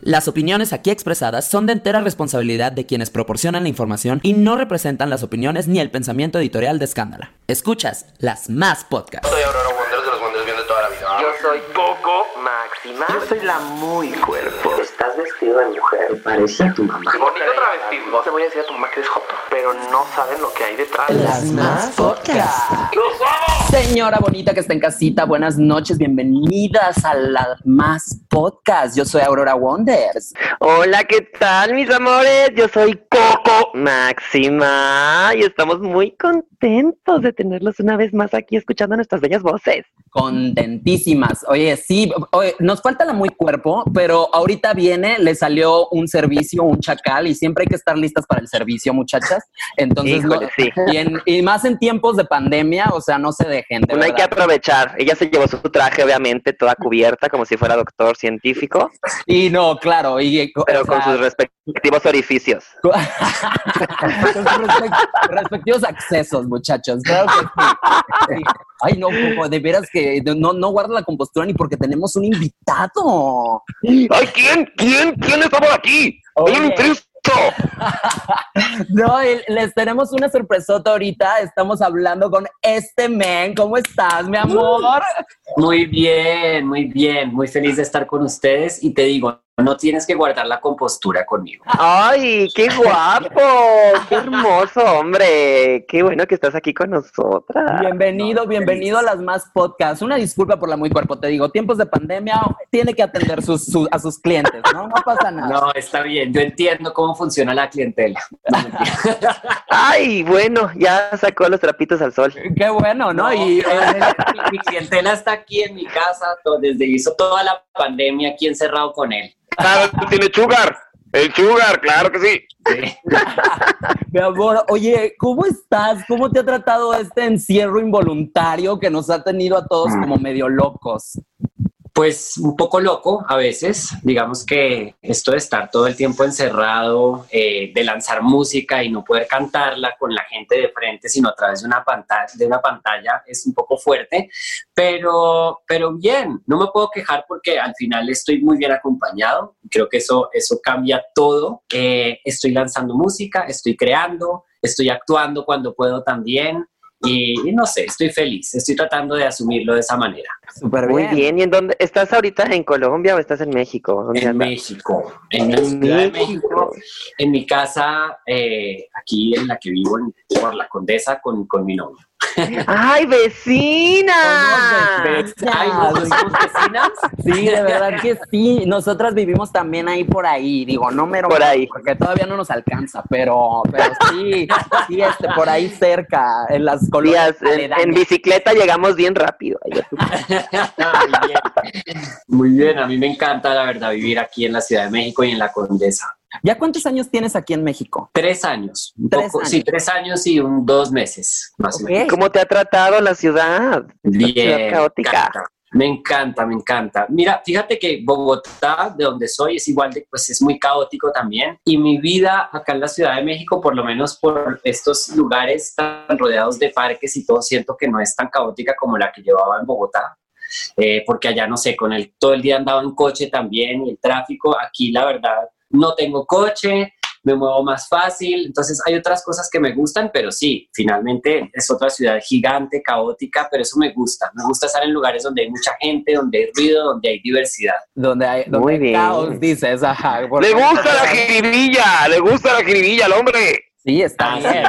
Las opiniones aquí expresadas son de entera responsabilidad de quienes proporcionan la información y no representan las opiniones ni el pensamiento editorial de Escándala. Escuchas las más podcasts. Soy Coco Máxima. Yo soy la muy cuerpo. Estás vestido de mujer. Parece tu mamá. Bonito travestismo. Te voy a decir a tu mamá que eres joto, pero no saben lo que hay detrás. Las más podcasts. ¡Los amo! Señora bonita que está en casita, buenas noches, bienvenidas a las más podcasts. Yo soy Aurora Wonders. Hola, ¿qué tal, mis amores? Yo soy Coco Máxima y estamos muy contentos de tenerlos una vez más aquí escuchando nuestras bellas voces. Contentísimas. Oye, sí, oye, nos falta la muy cuerpo, pero ahorita viene, le salió un servicio, un chacal, y siempre hay que estar listas para el servicio, muchachas. Entonces, Híjole, no- sí. y, en- y más en tiempos de pandemia, o sea, no se dejen. De Bueno, hay que aprovechar. Ella se llevó su traje, obviamente, toda cubierta, como si fuera doctor científico, Y no, claro, y, pero o con sea, sus respectivos orificios. con sus respect- respectivos accesos, muchachos. Claro que sí. Ay, no, de veras que no, no guarda la compostura ni porque tenemos un invitado. ¡Ay, quién! ¿Quién? ¿Quién está por aquí? Oye. ¡Hay un intruso! No, y les tenemos una sorpresota ahorita. Estamos hablando con este men. ¿Cómo estás, mi amor? Muy bien, muy bien, muy feliz de estar con ustedes y te digo, no tienes que guardar la compostura conmigo. ¡Ay, qué guapo! ¡Qué hermoso, hombre! ¡Qué bueno que estás aquí con nosotras! Bienvenido, bienvenido a las más podcasts. Una disculpa por la muy cuerpo, te digo. Tiempos de pandemia, tiene que atender sus- su- a sus clientes, ¿no? No pasa nada. No, está bien, yo entiendo cómo funciona la clientela. No. ¡Ay, bueno! Ya sacó los trapitos al sol. Qué bueno, ¿no? Y eh, mi, clientela está aquí en mi casa to- desde hizo toda la pandemia aquí encerrado con él. Claro, tiene sugar. El sugar, claro que sí. Sí. mi amor, oye, ¿cómo estás? ¿Cómo te ha tratado este encierro involuntario que nos ha tenido a todos como medio locos? Pues un poco loco a veces, digamos que esto de estar todo el tiempo encerrado, eh, de lanzar música y no poder cantarla con la gente de frente, sino a través de una pantalla, de una pantalla es un poco fuerte, pero, pero bien, no me puedo quejar porque al final estoy muy bien acompañado, creo que eso, eso cambia todo, Eh, estoy lanzando música, estoy creando, estoy actuando cuando puedo también. Y, y no sé, estoy feliz, estoy tratando de asumirlo de esa manera. Súper Muy bien. ¿Y en dónde? ¿Estás ahorita en Colombia o estás en México? ¿Dónde En andas? México, en la En Ciudad de México. México, en mi casa, eh, aquí en la que vivo, en, por la Condesa, con, con mi novio. ¡Ay, vecina! Ay, ¿no somos vecinas? Sí, de verdad que sí. Nosotras vivimos también ahí por ahí. Digo, no mero Por ahí. porque todavía no nos alcanza, pero, pero sí, sí, este, por ahí cerca, en las colonias en, bicicleta llegamos bien rápido. Muy bien. Muy bien, a mí me encanta, la verdad, vivir aquí en la Ciudad de México y en la Condesa. ¿Ya cuántos años tienes aquí en México? Tres años, un Tres poco, años. sí, tres años y un dos meses, más o Ok. menos. ¿Cómo te ha tratado la ciudad? Ciudad Bien, caótica. me encanta, Me encanta, me encanta. Mira, fíjate que Bogotá, de donde soy, es igual de, pues es muy caótico también. Y mi vida acá en la Ciudad de México, por lo menos por estos lugares tan rodeados de parques y todo, siento que no es tan caótica como la que llevaba en Bogotá. Eh, porque allá, no sé, con el, todo el día andaba en coche también y el tráfico. Aquí, la verdad, no tengo coche, me muevo más fácil. Entonces hay otras cosas que me gustan, pero sí, finalmente es otra ciudad gigante, caótica, pero eso me gusta. Me gusta estar en lugares donde hay mucha gente, donde hay ruido, donde hay diversidad. Donde hay, donde Muy hay bien. caos, dices. Ajá, Le gusta la jiribilla, le gusta la jiribilla al hombre. Sí, está Ah, bien.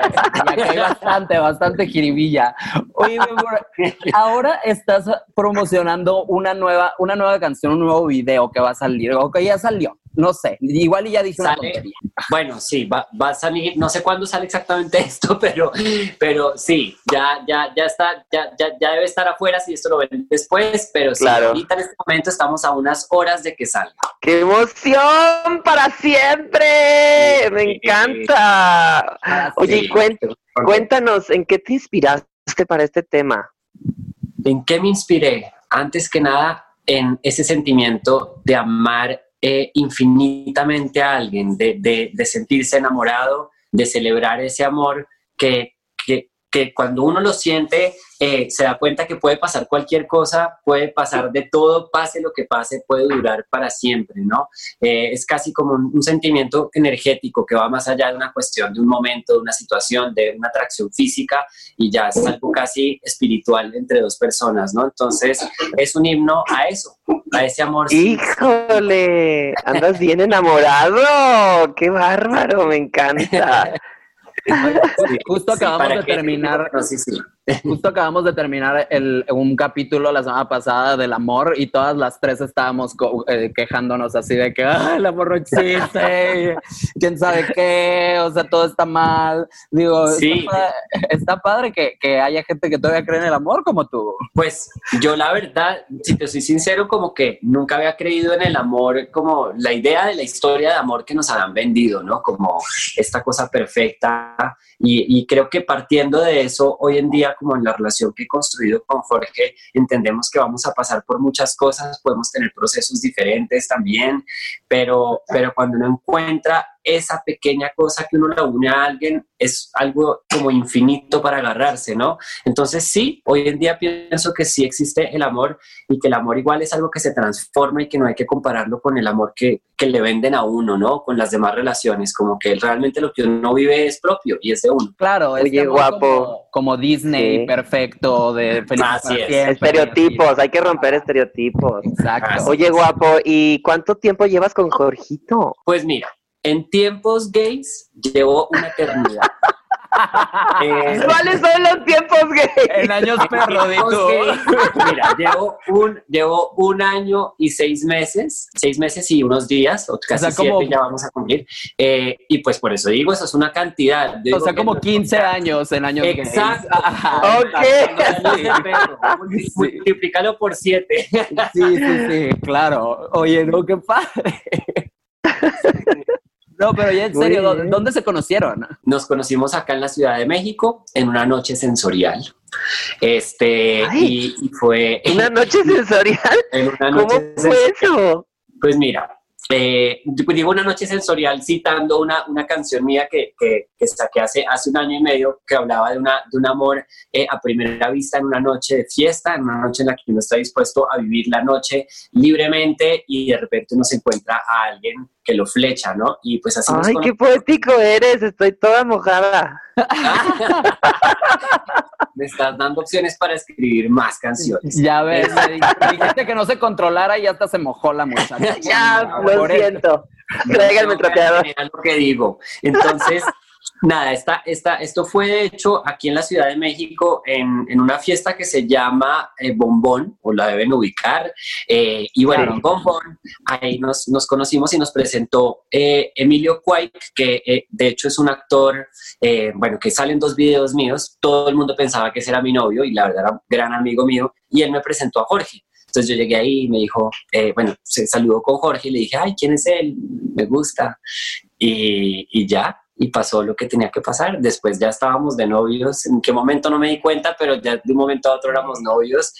Ya que hay bastante, bastante jiribilla. Oye, mi amor, ahora estás promocionando una nueva, una nueva canción, un nuevo video que va a salir, o que ya salió. No sé, igual y ya una tontería. Bueno, sí, va, va a salir, no sé cuándo sale exactamente esto, pero, pero sí, ya, ya, ya está, ya, ya, ya debe estar afuera si esto lo ven después, pero sí, Claro. ahorita en este momento estamos a unas horas de que salga. ¡Qué emoción para siempre! ¡Me Sí. encanta! Oye, cuen- cuéntanos, ¿en qué te inspiraste para este tema? ¿En qué me inspiré? Antes que nada, en ese sentimiento de amar eh, infinitamente a alguien, de, de- de sentirse enamorado, de celebrar ese amor que, que- que cuando uno lo siente, eh, se da cuenta que puede pasar cualquier cosa, puede pasar de todo, pase lo que pase, puede durar para siempre, ¿no? Eh, es casi como un, un sentimiento energético que va más allá de una cuestión, de un momento, de una situación, de una atracción física y ya es algo casi espiritual entre dos personas, ¿no? Entonces es un himno a eso, a ese amor. ¡Híjole! Andas bien enamorado. ¡Qué bárbaro! Me encanta. Justo acabamos para de que- terminar, No, sí, sí. Justo acabamos de terminar el, un capítulo la semana pasada del amor y todas las tres estábamos eh, quejándonos así de que "Ah, el amor no existe, quién sabe qué, o sea, todo está mal. Digo, Sí. está, pa- está padre que, que haya gente que todavía cree en el amor como tú. Pues yo la verdad, si te soy sincero, como que nunca había creído en el amor, como la idea de la historia de amor que nos han vendido, ¿no? Como esta cosa perfecta. Y, y creo que partiendo de eso, hoy en día, como en la relación que he construido con Jorge, entendemos que vamos a pasar por muchas cosas, podemos tener procesos diferentes también, pero, pero cuando uno encuentra esa pequeña cosa que uno la une a alguien, es algo como infinito para agarrarse, ¿no? Entonces sí, hoy en día pienso que sí existe el amor y que el amor igual es algo que se transforma y que no hay que compararlo con el amor que, que le venden a uno, ¿no? Con las demás relaciones, como que realmente lo que uno vive es propio y es de uno. Claro, este Oye, amor guapo. Como, como Disney, Sí. perfecto, de feliz Así para es. siempre, Estereotipos, hay que romper estereotipos. Exacto. Así Oye, guapo, ¿y cuánto tiempo llevas con Jorgito? Pues mira, en tiempos gays llevo una eternidad. Eh, ¿Cuáles son los tiempos gay? En años perro, di tiempos tú. gays, Mira, llevo un, llevo un año y seis meses, seis meses y unos días, o casi sea, como- siete ya vamos a cumplir. Eh, y pues por eso digo, eso es una cantidad. Yo O sea, como no- 15 años en años gays. Exacto. Ok. Sí. Multiplícalo por siete. Sí, sí, sí, claro. Oye, no, qué padre. No, pero ya en serio, ¿dó- bien. ¿dónde se conocieron? Nos conocimos acá en la Ciudad de México en una noche sensorial. Este, Ay. y, y fue ¿Una noche sensorial? en una ¿Cómo noche fue eso? Pues mira, eh, digo una noche sensorial citando una, una canción mía que, que, que saqué hace, hace un año y medio que hablaba de, una, de un amor eh, a primera vista en una noche de fiesta, en una noche en la que uno está dispuesto a vivir la noche libremente y de repente uno se encuentra a alguien que lo flecha, ¿no? Y pues así Ay, qué poético eres, estoy toda mojada. Me estás dando opciones para escribir más canciones. Ya ves, dijiste que no se controlara y hasta se mojó la muchacha. Ya, lo siento. Que trapeador. lo que digo. Entonces, nada, esta, esta, esto fue de hecho aquí en la Ciudad de México en, en una fiesta que se llama eh, Bombón, o la deben ubicar. Eh, y bueno, Claro. en Bombón, ahí nos, nos conocimos y nos presentó eh, Emilio Quake, que de hecho es un actor, bueno, que sale en dos videos míos. Todo el mundo pensaba que ese era mi novio y la verdad era un gran amigo mío. Y él me presentó a Jorge. Entonces yo llegué ahí y me dijo, bueno, se saludó con Jorge y le dije, ay, ¿quién es él? Me gusta. Y, y ya, y pasó lo que tenía que pasar. Después ya estábamos de novios. En qué momento no me di cuenta, pero ya de un momento a otro éramos novios.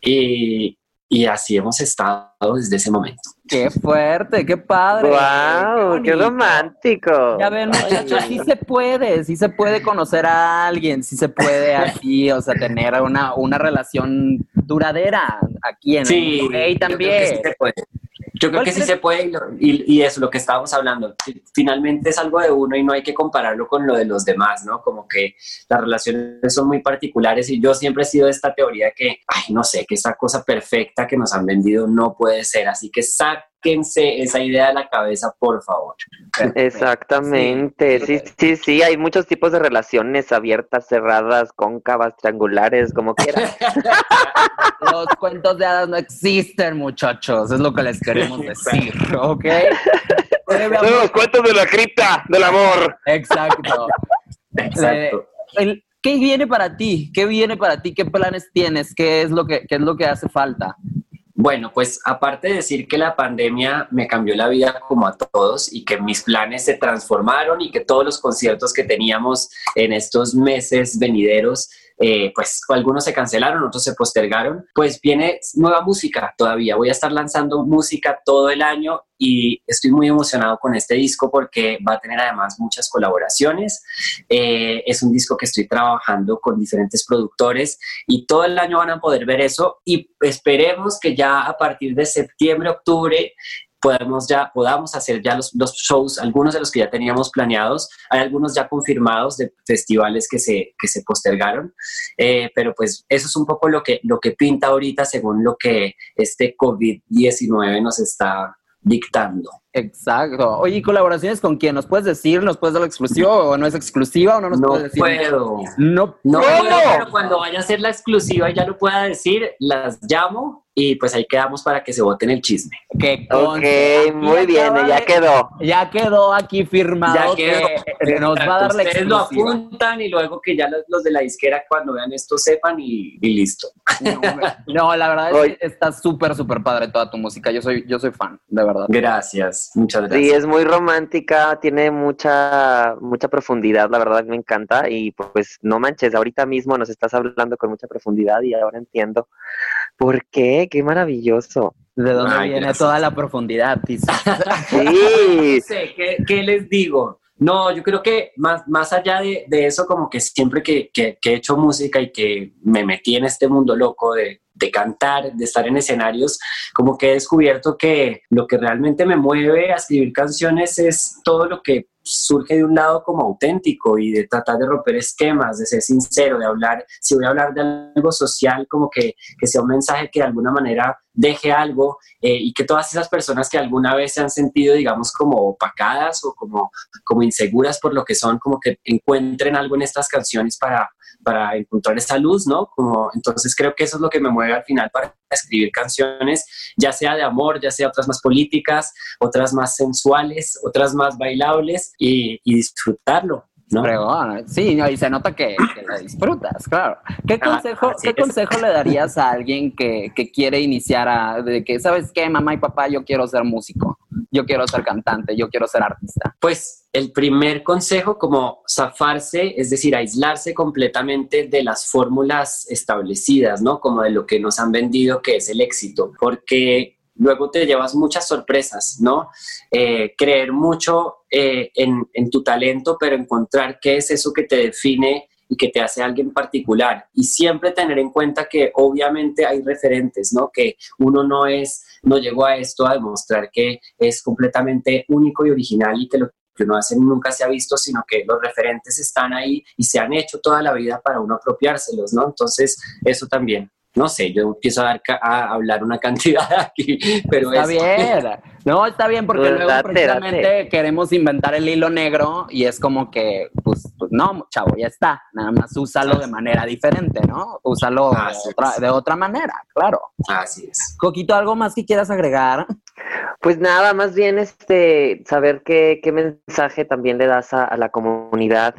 Y, y así hemos estado desde ese momento. Qué fuerte, qué padre. ¡Wow! ¡Qué romántico! Ya ven, muchachos, sí se puede, sí se puede conocer a alguien, sí se puede así, o sea, tener una, una relación duradera aquí en Sí, el gay yo creo que también. sí se puede. Yo creo ¿Cuál que sí se puede y, lo- y, y eso, lo que estábamos hablando, fi- finalmente es algo de uno y no hay que compararlo con lo de los demás, ¿no? Como que las relaciones son muy particulares y yo siempre he sido de esta teoría que, ay, no sé, que esa cosa perfecta que nos han vendido no puede ser, así que sáquense esa idea de la cabeza, por favor. Exactamente, sí, sí, sí, hay muchos tipos de relaciones abiertas, cerradas, cóncavas, triangulares, como quieras. Los cuentos de hadas no existen, muchachos, es lo que les queremos decir, ¿ok? Son los cuentos de la cripta del amor. Exacto. Exacto. Eh, el- ¿Qué viene para ti? ¿Qué viene para ti? ¿Qué planes tienes? ¿Qué es lo que, qué es lo que hace falta? Bueno, pues aparte de decir que la pandemia me cambió la vida como a todos y que mis planes se transformaron y que todos los conciertos que teníamos en estos meses venideros, eh, pues algunos se cancelaron, otros se postergaron, pues viene nueva música todavía. Voy a estar lanzando música todo el año y estoy muy emocionado con este disco porque va a tener además muchas colaboraciones. Eh, es un disco que estoy trabajando con diferentes productores y todo el año van a poder ver eso y esperemos que ya a partir de septiembre, octubre podamos ya, podamos hacer ya los, los shows, algunos de los que ya teníamos planeados, hay algunos ya confirmados de festivales que se, que se postergaron, Eh, pero pues eso es un poco lo que, lo que pinta ahorita según lo que este COVID-19 nos está dictando. Exacto. Oye, ¿y colaboraciones con quién? ¿Nos puedes decir? ¿Nos puedes dar la exclusiva o no es exclusiva o no nos No puedes decir? puedo. No. No, ¿Cómo? puedo, pero cuando vaya a ser la exclusiva y ya lo pueda decir, las llamo y pues ahí quedamos para que se voten el chisme. Que Ok, muy bien, ya de- quedó. Ya quedó aquí firmado Ya quedó. que nos va a dar la Ustedes lo apuntan y luego que ya los, los de la disquera cuando vean esto sepan y, y listo. No, no, la verdad es Oye. que está súper, súper padre toda tu música. Yo soy, yo soy fan, de verdad. Gracias, muchas Sí, gracias. es muy romántica, tiene mucha mucha profundidad, la verdad me encanta y pues no manches, ahorita mismo nos estás hablando con mucha profundidad y ahora entiendo por qué, qué maravilloso. ¿De dónde Ay, viene gracias. toda la profundidad? Sí, No sé, ¿qué, qué les digo? No, yo creo que más, más allá de, de eso, como que siempre que, que- que he hecho música y que me metí en este mundo loco de, de cantar, de estar en escenarios, como que he descubierto que lo que realmente me mueve a escribir canciones es todo lo que surge de un lado como auténtico y de tratar de romper esquemas, de ser sincero, de hablar, si voy a hablar de algo social, como que, que sea un mensaje que de alguna manera deje algo eh, y que todas esas personas que alguna vez se han sentido, digamos, como opacadas o como, como inseguras por lo que son, como que encuentren algo en estas canciones para, para encontrar esa luz, ¿no? Entonces creo que eso es lo que me mueve al final para escribir canciones, ya sea de amor, ya sea otras más políticas, otras más sensuales, otras más bailables y disfrutarlo, ¿no? Fregón. Sí, no, y se nota que, que la disfrutas, claro. ¿Qué Ah, consejo, ¿qué es. consejo le darías a alguien que, que quiere iniciar a, de que, ¿sabes qué, mamá y papá? Yo quiero ser músico, yo quiero ser cantante, yo quiero ser artista. Pues el primer consejo, como zafarse, es decir, aislarse completamente de las fórmulas establecidas, ¿no? Como de lo que nos han vendido que es el éxito, porque luego te llevas muchas sorpresas, ¿no? Eh, creer mucho eh, en, en tu talento, pero encontrar qué es eso que te define y que te hace alguien particular. Y siempre tener en cuenta que obviamente hay referentes, ¿no? Que uno no es, no llegó a esto a demostrar que es completamente único y original y que lo que uno hace nunca se ha visto, sino que los referentes están ahí y se han hecho toda la vida para uno apropiárselos, ¿no? Entonces, eso también. No sé, yo empiezo a, dar ca- a hablar una cantidad aquí, pero Está es bien. No, está bien, porque Pues luego date, precisamente date. queremos inventar el hilo negro y es como que, pues, pues no, chavo, ya está. Nada más úsalo de manera diferente, ¿no? Úsalo de otra, es. de otra manera, claro. Así es. Coquito, ¿algo más que quieras agregar? Pues nada, más bien este saber qué, qué mensaje también le das a, a la comunidad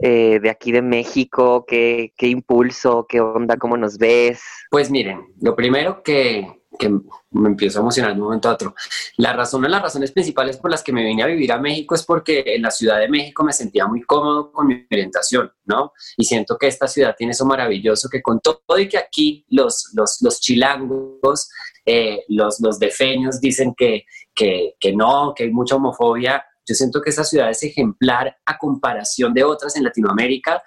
eh, de aquí de México, qué, qué impulso, qué onda, cómo nos ves. Pues miren, lo primero que, que me empiezo a emocionar de un momento a otro. La razón, las razones principales por las que me vine a vivir a México es porque en la Ciudad de México me sentía muy cómodo con mi orientación, ¿no? Y siento que esta ciudad tiene eso maravilloso que con todo y que aquí los, los, los chilangos, eh, los, los defeños dicen que, que, que no, que hay mucha homofobia. Yo siento que esta ciudad es ejemplar a comparación de otras en Latinoamérica.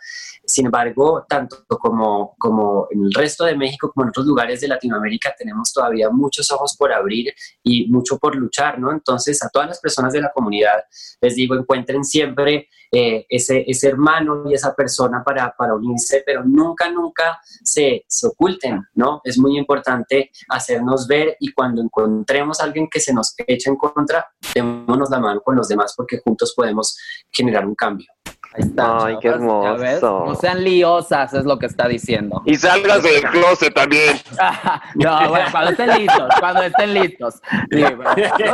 Sin embargo, tanto como, como en el resto de México como en otros lugares de Latinoamérica tenemos todavía muchos ojos por abrir y mucho por luchar, ¿no? Entonces, a todas las personas de la comunidad les digo, encuentren siempre eh, ese, ese hermano y esa persona para, para unirse, pero nunca, nunca se, se oculten, ¿no? Es muy importante hacernos ver y cuando encontremos alguien que se nos eche en contra, démonos la mano con los demás porque juntos podemos generar un cambio. Ahí está, Ay, qué hermoso. No sean liosas, es lo que está diciendo. Y salgas del closet también. no, bueno, cuando estén listos, cuando estén listos. Sí, bueno.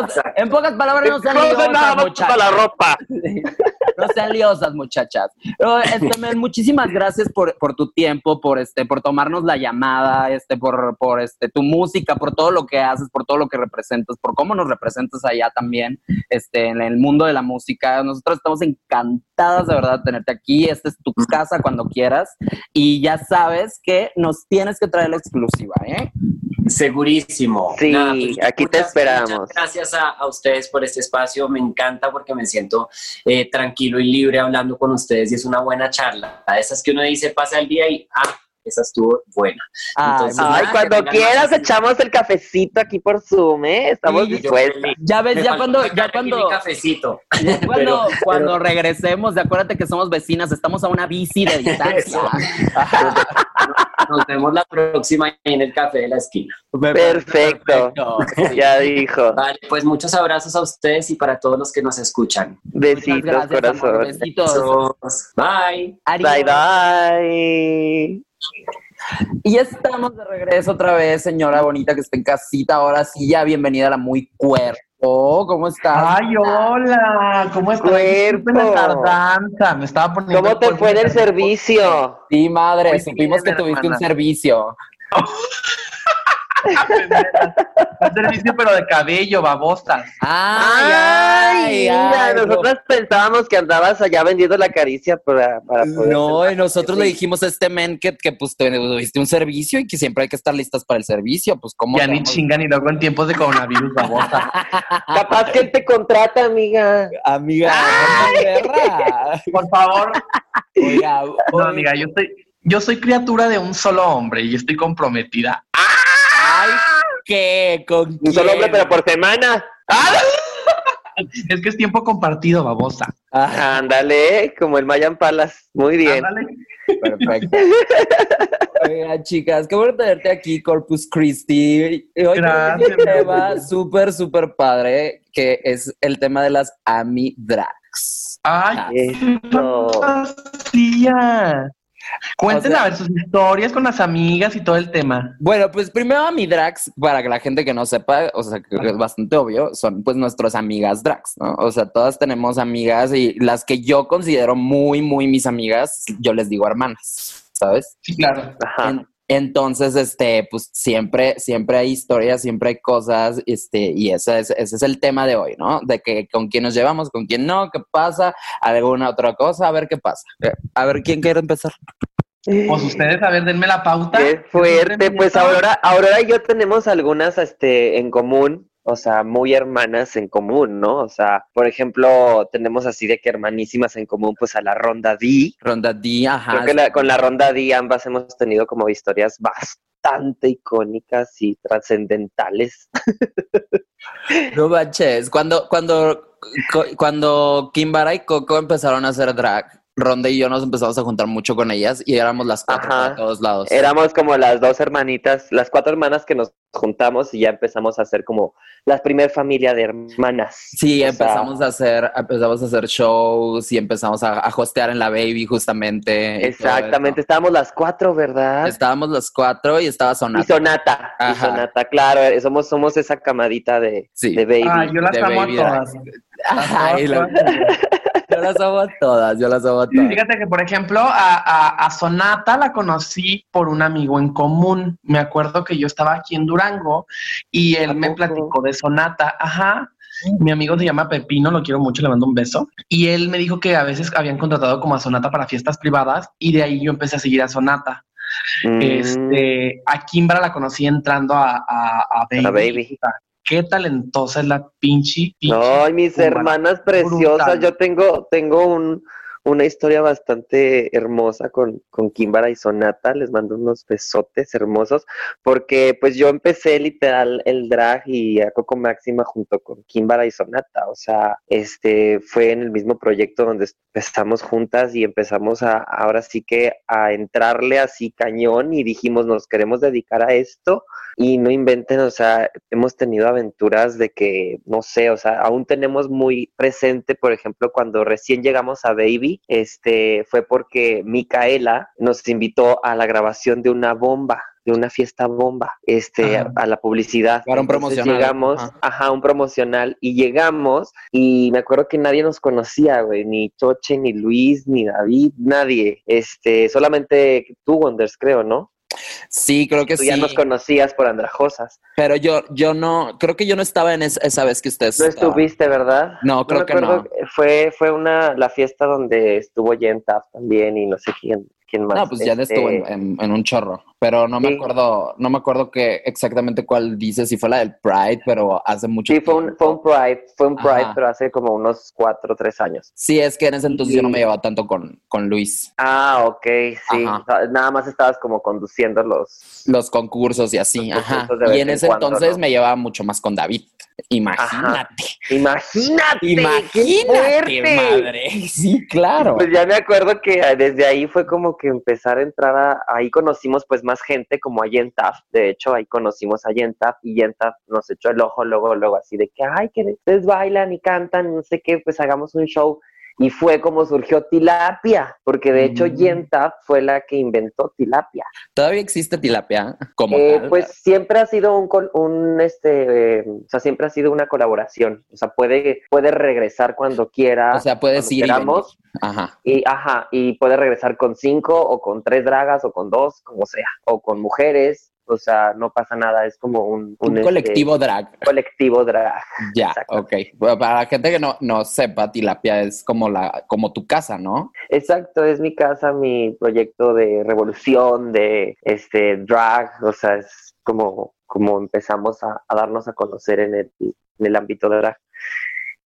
No se- en pocas palabras, no sean nada liosas, más muchachas. para la ropa. Sí. No sean liosas, muchachas. Pero, este, muchísimas gracias por, por tu tiempo, por este, por tomarnos la llamada, este, por, por este, tu música, por todo lo que haces, por todo lo que representas, por cómo nos representas allá también, este, en el mundo de la música. Nosotros estamos encantadas de verdad de tenerte aquí. Esta es tu casa cuando quieras. Y ya sabes que nos tienes que traer la exclusiva, ¿eh? Segurísimo. Sí, pues, aquí te esperamos. muchas gracias a, a ustedes por este espacio. Me encanta porque me siento eh, tranquilo y libre hablando con ustedes y es una buena charla. A esas que uno dice, pasa el día y, ah, esa estuvo buena. Ay, Entonces, nada, Ay, que cuando quieras más- echamos el cafecito aquí por Zoom, ¿eh? Estamos Sí, yo- ya ves, ya cuando, ya cuando, mi cafecito. Ya Cuando, Pero- cuando pero- regresemos, de acuérdate que somos vecinas, estamos a una bici de distancia. Nos vemos la próxima en el café de la esquina. Perfecto. Ya dijo. Vale, pues muchos abrazos a ustedes y para todos los que nos escuchan. Besitos, gracias, amor. corazón. Besitos. Bye. Adiós. Bye, bye. Y ya estamos de regreso otra vez, señora bonita que está en casita. Ahora sí, ya bienvenida a la muy cuerpo. ¿Cómo estás? Ay, hola, ¿cómo estás? Cuerpo. La tardanza, me estaba poniendo. ¿Cómo te fue en el en servicio? Sí, madre, Muy supimos que tuviste un servicio. Un servicio, pero de cabello, babosa. Ay, Ay, mira, ay, no. nosotros pensábamos que andabas allá vendiendo la caricia para, para poder No, y nosotros le dijimos a este men que, que pues tuviste un servicio y que siempre hay que estar listas para el servicio. Pues, ¿cómo? Ya ni chingan y luego en tiempos de coronavirus, babosa. Capaz que él te contrata, amiga. Amiga, no. Por favor. Oiga, No, oiga, amiga, yo soy, yo soy criatura de un solo hombre y estoy comprometida. Ay, ¿qué? ¿Con Un solo hombre, pero por semana. Es que es tiempo compartido, babosa. Ah, Ándale, como el Mayan Palas. Muy bien. Ándale. perfecto. Oiga, chicas, qué bueno tenerte aquí, Corpus Christi. Y Hoy tenemos Gracias, un tema súper, súper padre, que es el tema de las amidrags. Ay, Eso. fantasía. Cuenten O sea- a ver sus historias con las amigas y todo el tema. Bueno, pues primero amidrags, para que la gente que no sepa, o sea, que es bastante obvio, son pues nuestras amigas drags, ¿no? O sea, todas tenemos amigas y las que yo considero muy, muy mis amigas, yo les digo hermanas, ¿sabes? Sí, claro. Ajá. En- entonces, este, pues siempre, siempre hay historias, siempre hay cosas, este, y ese es, ese es el tema de hoy, ¿no? De que con quién nos llevamos, con quién no, qué pasa, alguna otra cosa, a ver qué pasa. A ver quién quiere empezar. Pues ustedes, a ver, denme la pauta. Qué fuerte. Pues Aurora, Aurora y yo tenemos algunas este, en común, o sea, muy hermanas en común, ¿no? O sea, por ejemplo, tenemos así de que hermanísimas en común, pues a la Ronda D. Ronda D, ajá. Creo que la- con la Ronda D ambas hemos tenido como historias bastante icónicas y trascendentales. No manches, cuando, cuando, cu- cuando Kimbara y Coco empezaron a hacer drag, Ronda y yo nos empezamos a juntar mucho con ellas y éramos las cuatro Ajá. para todos lados. Éramos como las dos hermanitas, las cuatro hermanas que nos juntamos y ya empezamos a hacer como la primer familia de hermanas. Sí, O sea, empezamos a hacer, empezamos a hacer shows y empezamos a, a hostear en la Baby justamente. y Exactamente, estábamos las cuatro, ¿verdad? Estábamos los cuatro y estaba Y sonando. Sonata, y Ajá. Sonata, claro, eh, somos, somos esa camadita de, Sí. de baby. Ay, yo las de amo a baby todas. Todas. yo las amo a todas, yo las amo a todas. Fíjate que, por ejemplo, a, a- a Sonata la conocí por un amigo en común. Me acuerdo que yo estaba aquí en Durango y él ¿A me platicó de Sonata. Ajá. Mi amigo se llama Pepino, lo quiero mucho, le mando un beso. Y él me dijo que a veces habían contratado como a Sonata para fiestas privadas y de ahí yo empecé a seguir a Sonata. Mm, Este, a Kimbra la conocí entrando a, a, a Baby. A Baby. Qué talentosa es la pinche. pinche Ay, mis hermanas preciosas. Brutal. Yo tengo, tengo un, una historia bastante hermosa con, con Kimbara y Sonata. Les mando unos besotes hermosos. Porque pues yo empecé literal el drag y a Coco Máxima junto con Kimbara y Sonata. O sea, este fue en el mismo proyecto donde empezamos juntas y empezamos a ahora sí que a entrarle así cañón y dijimos nos queremos dedicar a esto y no inventen, o sea, hemos tenido aventuras de que, no sé, o sea, aún tenemos muy presente, por ejemplo, cuando recién llegamos a Baby, este, fue porque Micaela nos invitó a la grabación de una bomba de una fiesta bomba, este, a, a la publicidad. Para un Entonces promocional. Llegamos, Ajá. ajá. un promocional, y llegamos, y me acuerdo que nadie nos conocía, güey, ni Choche, ni Luis, ni David, nadie. Este, solamente tú, Wonders, creo, ¿no? Sí, creo que Tú sí. ya nos conocías por Andrajosas. Pero yo, yo no, creo que yo no estaba en es- esa vez que ustedes. No estaban. estuviste, ¿verdad? No, creo me que acuerdo, no. Fue, fue una, la fiesta donde estuvo Yentaf también y no sé quién, quién más. No, pues ya este, estuvo en, en- en un chorro, pero no me Sí. acuerdo, no me acuerdo que exactamente cuál dice, si fue la del Pride, pero hace mucho Sí, fue un, tiempo. fue un Pride, fue un Pride, Ajá. pero hace como unos cuatro o tres años. Sí, es que en ese entonces yo no Sí. me llevaba tanto con, con Luis, Ah, ok, sí. Nada más estabas como conduciendo los... los concursos y así, ajá. Y en en ese cuando, entonces ¿no? me llevaba mucho más con David. Imagínate. Imagínate, qué Imagínate, fuerte. madre. Sí, claro. Pues ya me acuerdo que desde ahí fue como que empezar a entrar a, ahí conocimos pues más gente como a Yentaf, de hecho ahí conocimos a Yentaf y Yentaf nos echó el ojo luego, luego así de que, ay, que ustedes bailan y cantan, no sé qué, pues hagamos un show. Y fue como surgió Tilapia, porque de hecho Mm. Yentaf fue la que inventó Tilapia. Todavía existe tilapia como Eh, tal. pues siempre ha sido un, un este, eh, o sea, siempre ha sido una colaboración, o sea, puede, puede regresar cuando quiera. o sea, cuando ir y. Ajá. Y, ajá, y puede regresar con cinco o con tres dragas o con dos, como sea, o con mujeres, o sea, no pasa nada, es como un, Un, este, colectivo drag. colectivo drag. Ya, ok. Bueno, para la gente que no, no sepa, tilapia es como la, como tu casa, ¿no? Exacto, es mi casa, mi proyecto de revolución, de este drag, o sea, es como, como empezamos a, a darnos a conocer en el, en el ámbito de drag.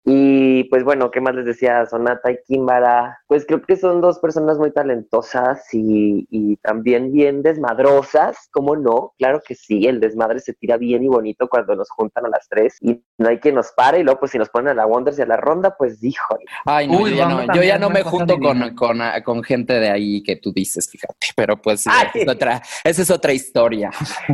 Y pues bueno, ¿qué más les decía? Sonata y Kimbara, pues creo que son dos personas muy talentosas y, y también bien desmadrosas, ¿cómo no? Claro que sí, el desmadre se tira bien y bonito cuando nos juntan a las tres y no hay quien nos pare y luego pues si nos ponen a la Wonders y a la ronda, pues híjole. Ay, no, Uy, yo, ya no, yo ya no me junto con, con, con gente de ahí que tú dices, fíjate. Pero pues es otra, esa es otra historia.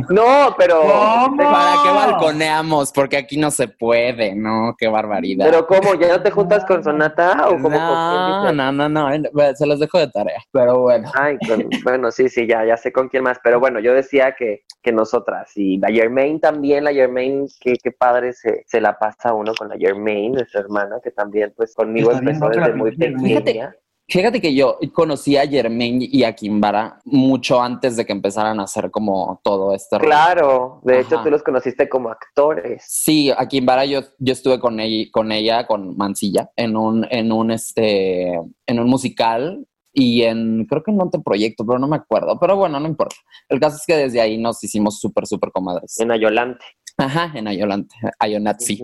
No, pero... ¿Cómo? ¿Para qué balconeamos? Porque aquí no se puede, ¿no? Qué barbaridad. Pero ¿cómo? ¿Ya no te juntas con Sonata o cómo? no, no, no, no, se los dejo de tarea. Pero bueno. Ay, con- bueno, sí, sí, ya, ya sé con quién más, pero bueno, yo decía que, que nosotras y la Germain también, la Germain, qué, qué padre se, se la pasa uno con la Germain, nuestra hermana, que también pues conmigo empezó desde muy pequeña. Fíjate que yo conocí a Germain y a Kimbara mucho antes de que empezaran a hacer como todo este rollo. Claro, de hecho Ajá. tú los conociste como actores. Sí, a Kimbara yo, yo estuve con ella, con ella, con Mancilla, en un, en un este, en un musical y en, creo que en otro proyecto, pero no me acuerdo. Pero bueno, no importa. El caso es que desde ahí nos hicimos súper, súper comadres. En Ayolante. Ajá, en Ayolante. Ayolante, sí.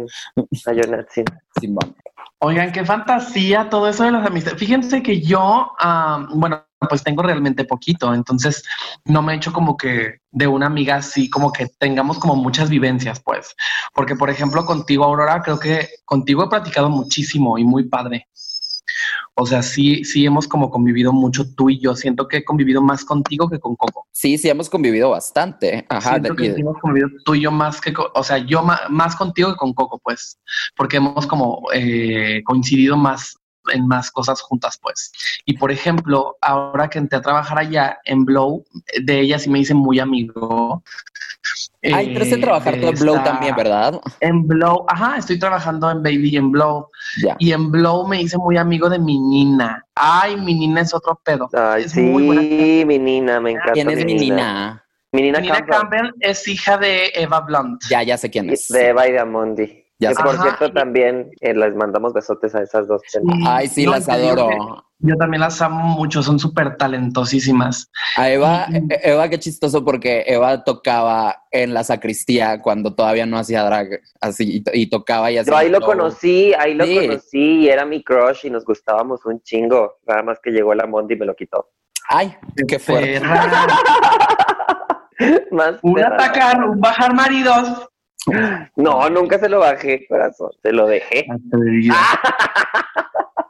Simón. Oigan, qué fantasía todo eso de las amistades. Fíjense que yo, ah, bueno, pues tengo realmente poquito, entonces no me he hecho como que de una amiga así, como que tengamos como muchas vivencias, pues. Porque, por ejemplo, contigo, Aurora, creo que contigo he platicado muchísimo y muy padre. O sea, sí, sí hemos como convivido mucho tú y yo. Siento que he convivido más contigo que con Coco. Sí, sí, hemos convivido bastante. Ajá, Siento de- que sí hemos convivido tú y yo más que, o sea, yo ma- más, contigo que con Coco, pues, porque hemos como eh, coincidido más en más cosas juntas, pues. Y por ejemplo, ahora que entré a trabajar allá en Blow, de ella sí me hice muy amigo. Ah, entraste a Eh, trabajar tú en Blow también, ¿verdad? En Blow, ajá, estoy trabajando en Baby y en Blow. Y en Blow me hice muy amigo de mi Nina. Ay, mi Nina es otro pedo. Ay, Es sí, muy buena. mi Nina, me encanta. ¿Quién es mi Nina? Mi Nina, Nina Campbell, Campbell es hija de Eva Blunt. Ya, ya sé quién es. de Eva y de Amondi. Ya que por cierto también eh, les mandamos besotes a esas dos. Ay, sí, No, las adoro. Yo también las amo mucho, son súper talentosísimas. A Eva, Y- eh, Eva, qué chistoso porque Eva tocaba en la sacristía cuando todavía no hacía drag, así, y, to- y tocaba y así. Yo ahí lo conocí, ahí lo Sí. conocí y era mi crush y nos gustábamos un chingo. Nada más que llegó la Mondi y me lo quitó. Ay, qué fuerte. Más Un perra. atacar, un bajar maridos. No, nunca se lo bajé, corazón. Se lo dejé.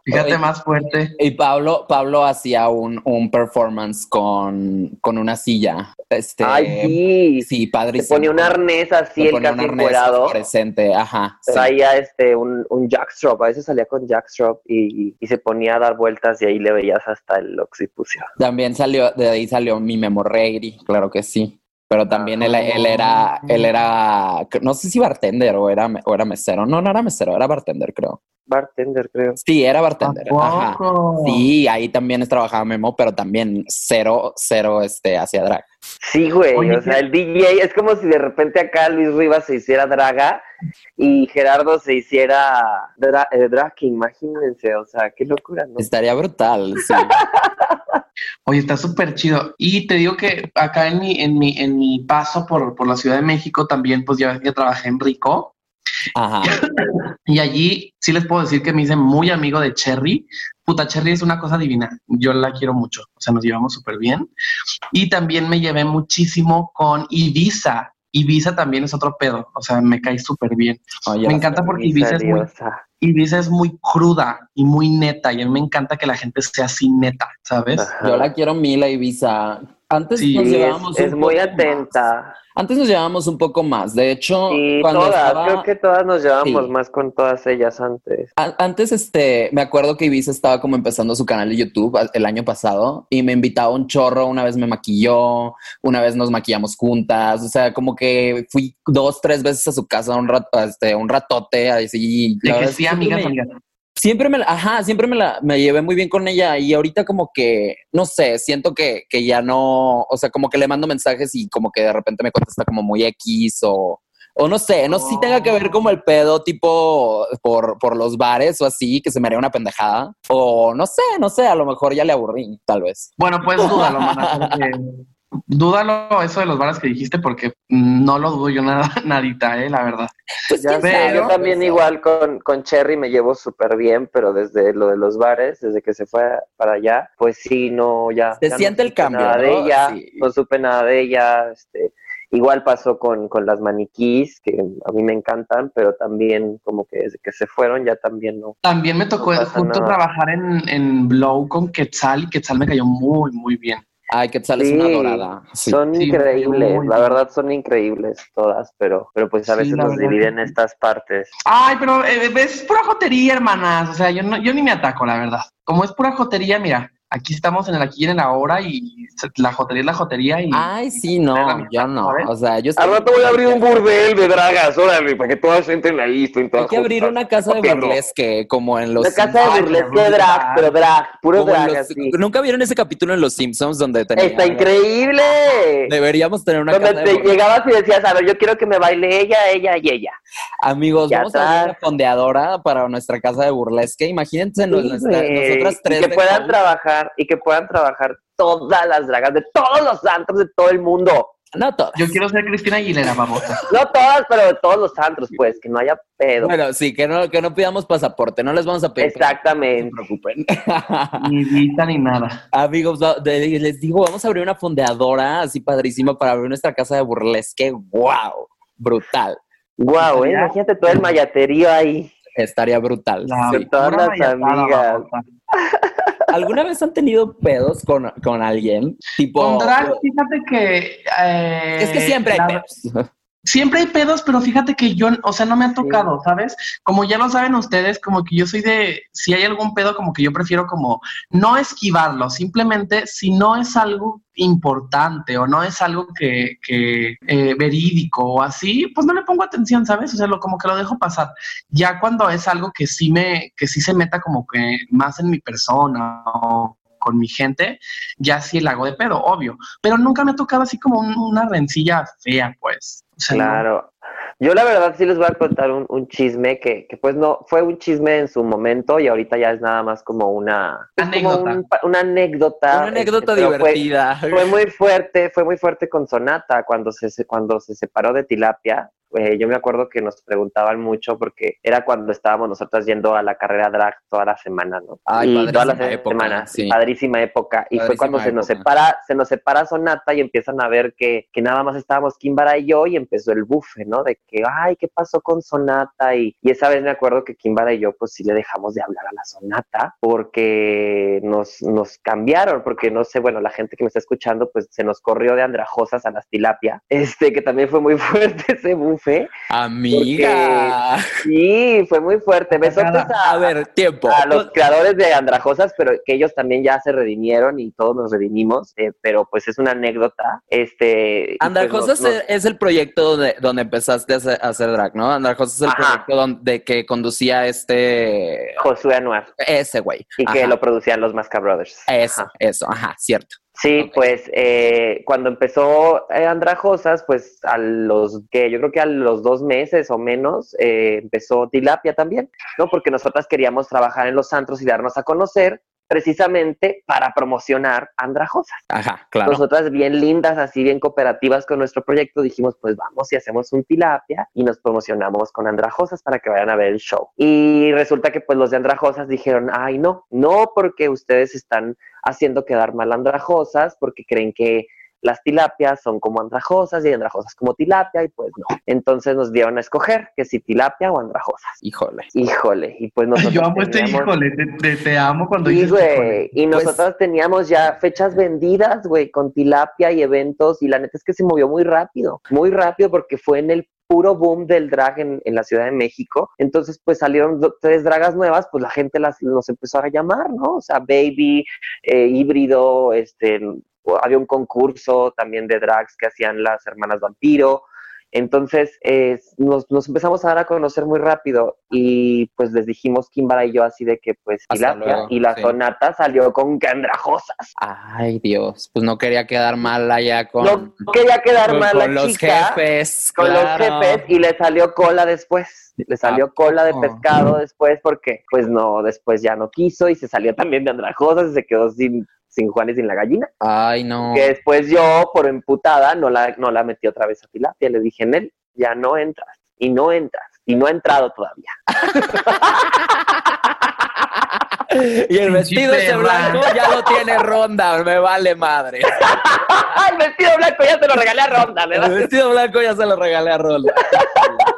Fíjate más fuerte. Y Pablo, Pablo hacía un, un performance con, con una silla. Este, Ay, sí. sí, Se padrísimo. ponía un arnés así, Se el casi encuerado. fluorescente, ajá. sí. Traía este, un, un jackstrap, a veces salía con jackstrap y, y se ponía a dar vueltas y ahí le veías hasta el occipucio. También salió, de ahí salió mi Memo Reiri, claro que sí. Pero también él, él era, él era, no sé si bartender o era, o era mesero. No, no era mesero, era bartender, creo. Bartender, creo. Sí, era ¿A bartender. Ajá. Sí, ahí también trabajaba Memo, pero también cero, cero, este, hacia drag. Sí, güey, Oye, o sea, el DJ es como si de repente acá Luis Rivas se hiciera draga y Gerardo se hiciera dra eh, drag, imagínense, o sea, qué locura, ¿no? Estaría brutal, sí. Oye, está súper chido. Y te digo que acá en mi, en mi, en mi paso por, por la Ciudad de México también, pues ya ves que trabajé en Rico. Ajá. Y allí sí les puedo decir que me hice muy amigo de Cherry. Puta, Cherry es una cosa divina. Yo la quiero mucho. O sea, nos llevamos súper bien. Y también me llevé muchísimo con Ibiza. Ibiza también es otro pedo. O sea, me cae súper bien. Me encanta porque Ibiza es muy. Ibiza es muy cruda y muy neta. Y a mí me encanta que la gente sea así neta, ¿sabes? Yo la quiero mil Ibiza. Antes Sí, nos es, llevábamos es un muy poco más. atenta. Antes nos llevábamos un poco más. De hecho, Y cuando todas, estaba- creo que todas nos llevamos Sí. más con todas ellas antes. A- Antes, este, me acuerdo que Ibiza estaba como empezando su canal de YouTube el año pasado y me invitaba un chorro. Una vez me maquilló, una vez nos maquillamos juntas. O sea, como que fui dos, tres veces a su casa un rato, este, un ratote. Así, De que sí, amigas, me- amigas. Siempre me, la- ajá, siempre me la, me llevé muy bien con ella y ahorita como que, no sé, siento que, que ya no, o sea, como que le mando mensajes y como que de repente me contesta como muy X o, o no sé, no sé si tenga que ver como el pedo tipo por, por los bares o así, que se me haría una pendejada o no sé, no sé, a lo mejor ya le aburrí, tal vez. Bueno, pues dúdalo, mana, porque- Dúdalo eso de los bares que dijiste porque no lo dudo yo nada, nadita, eh, la verdad. Pues Ya sé, yo también pues, igual con, con Cherry me llevo súper bien, pero desde lo de los bares, desde que se fue para allá, pues sí, no, ya. Se ya no siente el cambio, Nada de ella, Sí. no supe nada de ella, este, igual pasó con, con las maniquís, que a mí me encantan, pero también como que desde que se fueron ya también no. También me tocó No justo nada. trabajar en, en Blow con Quetzal y Quetzal me cayó muy, muy bien. Ay, que sales Sí, una dorada. Sí. Son Sí, increíbles, la verdad son increíbles todas, pero, pero pues a veces nos dividen que estas partes. Ay, pero eh, es pura jotería, hermanas. O sea, yo, no, yo ni me ataco, la verdad. Como es pura jotería, mira, aquí estamos en el aquí y en el ahora y la jotería es la jotería y... Ay, sí, no, yo no. ¿sabes? O sea, yo Al rato voy a abrir un burdel de dragas, órale, para que todas entren ahí. Estoy Hay todas que abrir una casa de burlesque, como en los La casa de burlesque drag, pero drag, puro como en drag los-. ¿Nunca vieron ese capítulo en Los Simpsons donde tenía, Está increíble. Deberíamos tener una Donde casa de te llegabas y decías, a ver, yo quiero que me baile ella, ella y ella. Amigos, Ya vamos a está. una fondeadora para nuestra casa de burlesque. Imagínense Sí, nuestra- nosotras tres. Y que puedan host. Trabajar, y que puedan trabajar todas las dragas de todos los antros de todo el mundo. No todas. Yo quiero ser Cristina Aguilera, babosa. No todas, pero de todos los antros, pues, que no haya pedo. Bueno, sí, que no, que no pidamos pasaporte, no les vamos a pedir. No se Exactamente. preocupen. Ni vista ni nada. Amigos, les digo, vamos a abrir una fondeadora así padrísima para abrir nuestra casa de burlesque. ¡Wow! Brutal. Guau, eh, imagínate todo el mayaterío ahí. Estaría brutal. La sí. todas las amigas. ¿Alguna vez han tenido pedos con, con alguien? Tipo. Con drag, fíjate que... eh, Es que siempre hay la- pedos. Siempre hay pedos, pero fíjate que yo, o sea, no me ha tocado, ¿sabes? Como ya lo saben ustedes, como que yo soy de, si hay algún pedo, como que yo prefiero como no esquivarlo, simplemente si no es algo importante o no es algo que, que eh, verídico o así, pues no le pongo atención, ¿sabes? O sea, lo, como que lo dejo pasar. Ya cuando es algo que sí me, que sí se meta como que más en mi persona o con mi gente, ya sí el hago de pedo, obvio. Pero nunca me ha tocado así como un- una rencilla fea, pues. O sea, no. Claro. Yo la verdad sí les voy a contar un, un chisme que, que pues no, fue un chisme en su momento y ahorita ya es nada más como una... como Anécdota. un una anécdota. Una anécdota este, pero fue- divertida. Fue, muy fuerte, fue muy fuerte con Sonata cuando se- cuando se separó de Tilapia. Eh, yo me acuerdo que nos preguntaban mucho porque era cuando estábamos nosotros yendo a la carrera drag toda la semana, ¿no? Ay, y todas las época, semanas, sí. padrísima época. Y fue cuando se nos separa, se nos separa Sonata y empiezan a ver que, que nada más estábamos Kimbara y yo y empezó el bufe, ¿no? De que, ay, ¿qué pasó con Sonata? Y, y esa vez me acuerdo que Kimbara y yo pues sí le dejamos de hablar a la Sonata porque nos, nos cambiaron, porque no sé, bueno, la gente que me está escuchando pues se nos corrió de andrajosas a las tilapia, este, que también fue muy fuerte ese bufe. Amiga. Sí, fue muy fuerte. Besotes a, A ver, tiempo. a los creadores de Andrajosas, pero que ellos también ya se redimieron y todos nos redimimos, eh, pero pues es una anécdota. Este, pues, Andrajosas nos- nos- es- el proyecto donde, donde empezaste a hacer, a hacer drag, ¿no? Andrajosas es el Ajá. proyecto donde que conducía este Josué Anuar ese güey. y que lo producían los Masca Brothers. Eso, Ajá. eso, ajá, cierto. Sí, pues eh, cuando empezó eh, Andrajosas, pues a los que yo creo que a los dos meses o menos eh, empezó Tilapia también, ¿no? Porque nosotras queríamos trabajar en los antros y darnos a conocer precisamente para promocionar Andrajosas. Ajá, claro. Nosotras bien lindas, así bien cooperativas con nuestro proyecto, dijimos, pues vamos y hacemos un tilapia y nos promocionamos con Andrajosas para que vayan a ver el show. Y resulta que pues los de Andrajosas dijeron, ay no, no porque ustedes están haciendo quedar mal Andrajosas porque creen que las tilapias son como andrajosas y andrajosas como tilapia y pues no. Entonces nos dieron a escoger que si tilapia o andrajosas. Híjole. Híjole, y pues nosotros Yo amo este híjole, te, te- te amo cuando Sí, dices híjole. Y Pues- nosotros teníamos ya fechas vendidas, güey, con tilapia y eventos. Y la neta es que se movió muy rápido, muy rápido porque fue en el puro boom del drag en, en la Ciudad de México. Entonces, pues salieron tres dragas nuevas, pues la gente las, nos empezó a llamar, ¿no? O sea, baby, eh, híbrido, este, había un concurso también de drags que hacían las hermanas vampiro. Entonces, eh, nos, nos empezamos a dar a conocer muy rápido y pues les dijimos Kimbara y yo así de que pues tilapia y la sí. sonata salió con que andrajosas. Ay, Dios. Pues no quería quedar mal allá con, no quería quedar con- mal con la los chica jefes. con claro. los jefes y le salió cola después. Le salió ¿A cola de pescado después porque pues no, después ya no quiso y se salió también de andrajosas y se quedó sin, sin Juan y sin la gallina. Ay, no. Que después yo, por emputada, no la, no la metí otra vez a tilapia. Le dije, Nel, ya no entras. Y no entras. Y no ha entrado todavía. Y el vestido ese blanco ya lo tiene ronda, me vale madre. ¡Ay, vestido blanco! Ya se lo regalé a Ronda, El ¿verdad? vestido blanco ya se lo regalé a Ronda.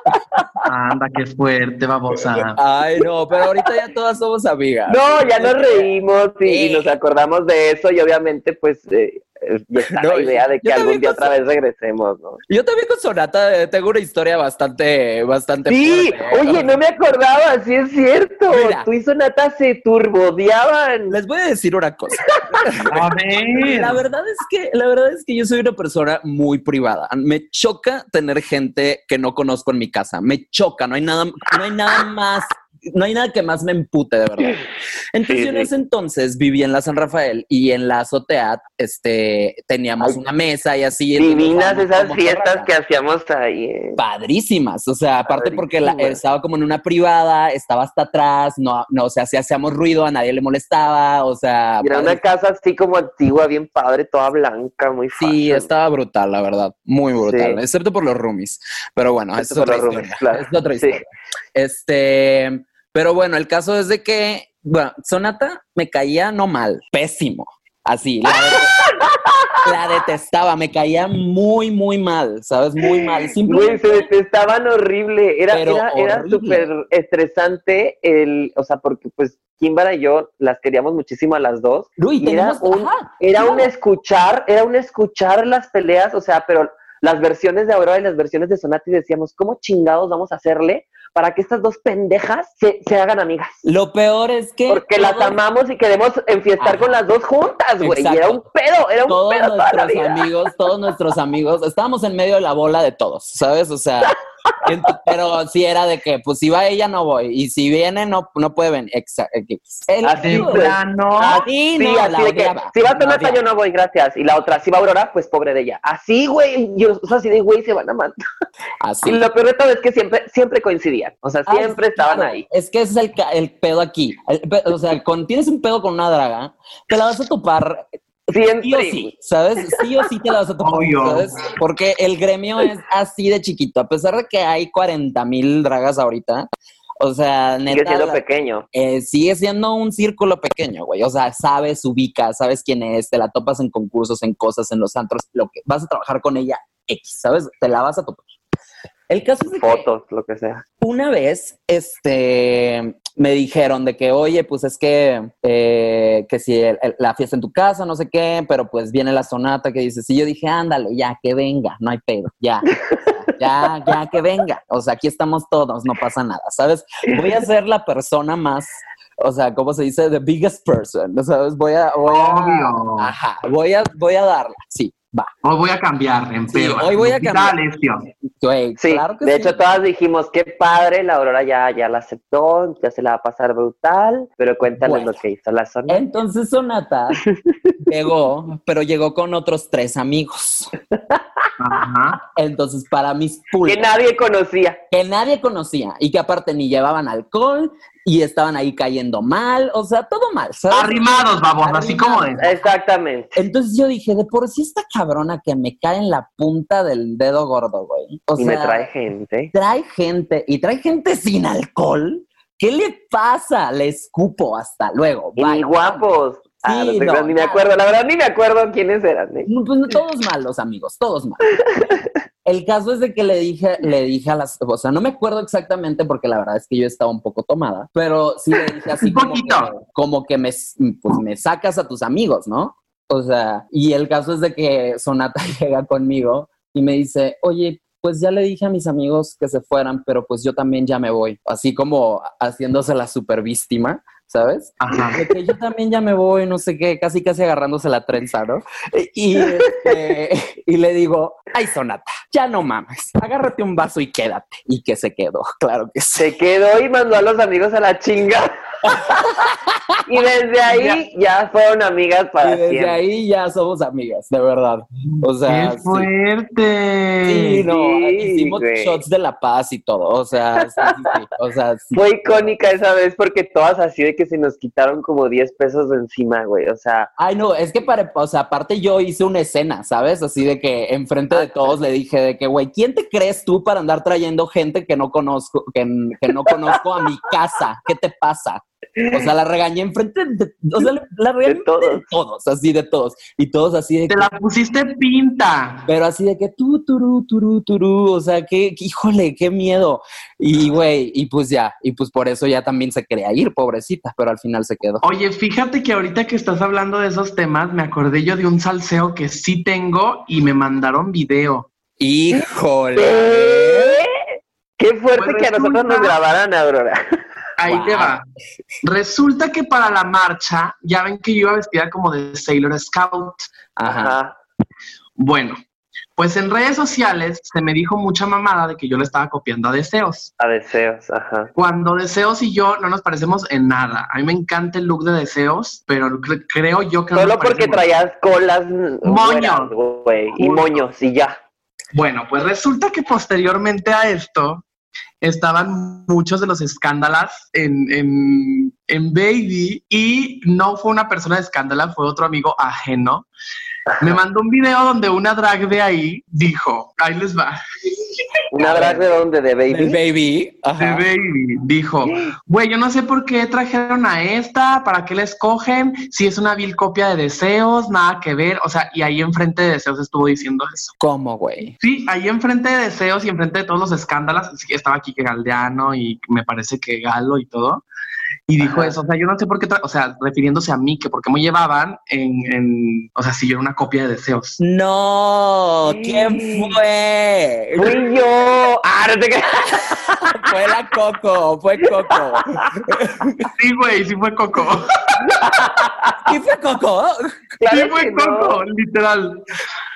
Anda, qué fuerte, babosa. Ay, no, pero ahorita ya todas somos amigas. No, ya nos reímos y, y Sí. nos acordamos de eso y obviamente pues eh, eh, ya está No, la idea de que algún día con otra vez regresemos, ¿no? Yo también con Sonata eh, tengo una historia bastante, bastante Sí, fuerte, ¿eh? oye, no me acordaba, sí es cierto. Mira. Tú y Sonata se turbodeaban. Les voy a decir una cosa. A ver. La verdad es que, la verdad es que yo soy una persona muy privada. Me choca tener gente que no conozco en mi casa. Me choca, no hay nada, no hay nada más, no hay nada que más me empute, de verdad. Entonces, Sí, en sí. ese entonces vivía en la San Rafael y en la azotea, este, teníamos Ay, una mesa y así. Divinas esas fiestas que hacíamos ahí. eh. padrísimas, o sea, aparte porque la- estaba como en una privada, estaba hasta atrás, no, no, o sea, si hacíamos ruido a nadie le molestaba, o sea, Era una padre- casa así como antigua, bien padre, toda blanca, muy sí, fashion. estaba brutal, la verdad, muy brutal, Sí. excepto por los roomies, pero bueno, es otra historia, claro. es otra Sí. historia. Este, pero bueno, el caso es de que, bueno, Sonata me caía no mal, pésimo, así, la, de- la detestaba, me caía muy, muy mal, ¿sabes? Muy mal, Güey, simplemente... se detestaban horrible. Era, era, súper estresante el, o sea, porque pues Kimbara y yo las queríamos muchísimo a las dos. Uy, Y era un, ajá, era un escuchar, era un escuchar las peleas, o sea, pero las versiones de Aurora y las versiones de Sonata y decíamos, ¿cómo chingados vamos a hacerle para que estas dos pendejas se, se hagan amigas? Lo peor es que Porque las todos- amamos y queremos enfiestar Ajá. con las dos juntas, güey. Y era un pedo, era un todos pedo toda la nuestros vida. amigos, todos nuestros amigos, estábamos en medio de la bola de todos, ¿sabes? O sea, pero sí era de que, pues si va ella no voy y si viene no, no puede venir. Exacto. El Así De pedo- pues. plano. Así Sí, no, así la de que si va odiaba. yo no voy, gracias. Y la otra, si va Aurora, pues pobre de ella. Así, güey, yo, o sea, así de güey se van a matar. Así. Y lo peor de todo es que siempre, siempre coincidían. O sea, Ah, siempre estaban claro. ahí. Es que ese es el, el pedo aquí. El o sea, cuando tienes un pedo con una draga, te la vas a topar sí o sí, ¿sabes? Sí o sí te la vas a topar, Obvio. ¿sabes? Porque el gremio es así de chiquito. A pesar de que hay 40 mil dragas ahorita, o sea, Sigue neta, siendo la- pequeño. eh, sigue siendo un círculo pequeño, güey. O sea, sabes, ubicas, sabes quién es, te la topas en concursos, en cosas, en los antros, lo que vas a trabajar con ella X, ¿sabes? Te la vas a topar. El caso es de que Fotos, lo que sea. una vez, este, me dijeron de que, oye, pues es que, eh, que si el- el- la fiesta en tu casa, no sé qué, pero pues viene la sonata que dices, y yo dije, ándale, ya, que venga, no hay pedo, ya, ya, ya, que venga, o sea, aquí estamos todos, no pasa nada, ¿sabes? Voy a ser la persona más, o sea, ¿cómo se dice? The biggest person, ¿sabes? Voy a, voy a, Obvio. ajá, voy a, voy a darla, sí, va, Hoy voy a cambiar, en Sí, pedo. hoy voy a cambiar. Güey, Sí, claro que de sí. hecho todas dijimos, qué padre, la Aurora ya, ya la aceptó, ya se la va a pasar brutal, pero cuéntales Bueno. lo que hizo la zona. Entonces Sonata llegó, pero llegó con otros tres amigos. Ajá. Entonces, para mis Que pulgas, nadie conocía. que nadie conocía y que aparte ni llevaban alcohol y estaban ahí cayendo mal, o sea, todo mal, ¿sabes? Arrimados, vamos, así como de. Exactamente. Entonces yo dije, de por sí esta cabrona que me cae en la punta del dedo gordo, güey. O y sea, me trae gente. trae gente y trae gente sin alcohol. ¿Qué le pasa? Le escupo hasta luego. Y Bye. ni guapos. Ah, Sí, no ni me acuerdo, la verdad ni me acuerdo quiénes eran. ¿eh? Pues, todos malos, amigos, todos malos. El caso es de que le dije, le dije a las, o sea, no me acuerdo exactamente porque la verdad es que yo estaba un poco tomada, pero sí le dije así que, como que me, pues, me sacas a tus amigos, ¿no? O sea, y el caso es de que Sonata llega conmigo y me dice, oye, pues ya le dije a mis amigos que se fueran, pero pues yo también ya me voy, así como haciéndose la super víctima, ¿sabes? Ajá. De que yo también ya me voy, no sé qué, casi casi agarrándose la trenza, ¿no? Y, este, y le digo, ay, Sonata, ya no mames, agárrate un vaso y quédate. Y que se quedó, claro que sí. Se quedó y mandó a los amigos a la chinga. y desde ahí ya fueron amigas Y para desde siempre. ahí ya somos amigas, de verdad. O sea, ¡Qué sí. fuerte! Sí, no, Sí, hicimos güey. shots de la paz y todo, o sea, sí, sí, sí, o sea, sí. Fue icónica esa vez porque todas así de que se nos quitaron como 10 pesos de encima, güey. O sea, Ay, no, es que para, o sea, aparte yo hice una escena, ¿sabes? Así de que enfrente de todos le dije de que, güey, ¿quién te crees tú para andar trayendo gente que no conozco, que, que no conozco a mi casa? ¿Qué te pasa? O sea, la regañé enfrente de, o sea, la regañé De todos. de todos, así de todos. Y todos así de Te que, la pusiste pinta. pero así de que tú, turú, turú, turú, o sea, que, que, híjole, qué miedo. Y, güey, y pues ya, y pues por eso ya también se quería ir, pobrecita, pero al final se quedó. Oye, fíjate que ahorita que estás hablando de esos temas, me acordé yo de un salseo que sí tengo y me mandaron video. Híjole. ¿qué? Qué fuerte Pues que a nosotros nos grabaran, Aurora. Ahí te va. Resulta que para la marcha, ya ven que yo iba vestida como de Sailor Scout. Ajá. Bueno, pues en redes sociales se me dijo mucha mamada de que yo le estaba copiando a Deseos. A deseos, ajá. Cuando Deseos y yo no nos parecemos en nada. A mí me encanta el look de Deseos, pero cre- creo yo que no Solo porque traías colas Moño. buenas, güey, y moños, y ya. Bueno, pues resulta que posteriormente a esto estaban muchos de los escándalos en, en, en Baby y no fue una persona de escándala, fue otro amigo ajeno. Me mandó un video donde una drag de ahí dijo, ahí les va, Una drag de donde, de baby. baby. de. Baby, dijo, güey, yo no sé por qué trajeron a esta, para qué la escogen, si es una vil copia de deseos, nada que ver, o sea, y ahí enfrente de deseos estuvo diciendo eso. ¿Cómo, güey? Sí, ahí enfrente de Deseos y enfrente de todos los escándalos, estaba aquí que Galdeano y me parece que Galo y todo. Y dijo Ajá. eso, o sea, yo no sé por qué, o sea, refiriéndose a mí, que por qué me llevaban en, en- o sea, si yo era una copia de Deseos. No, Sí. ¿quién fue? Fui yo. Ah, no te creas. Fue la Coco, fue Coco. Sí, güey, sí fue Coco. ¿Quién fue Coco? Claro sí fue no. Coco, literal.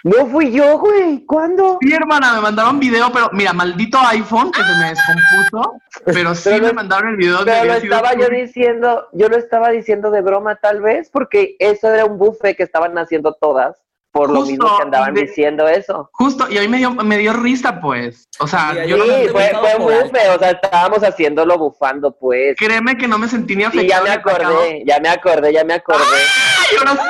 No fui yo, güey. ¿Cuándo? Sí, hermana, me mandaron video, pero mira, maldito iPhone que se me descompuso, pero sí Pero me lo- mandaron el video Pero lo había sido estaba yo. Diciendo, yo lo estaba diciendo de broma tal vez, porque eso era un buffet que estaban haciendo todas, por lo mismo que andaban de- diciendo eso. Justo, y a mí me dio, me dio risa, pues. O sea, Sí, yo no sí, me- fue, un buffet, o sea, estábamos haciéndolo bufando, pues. créeme que no me sentí ni Sí, afectado. ya me acordé, ya me acordé, ya me acordé. Yo no sé.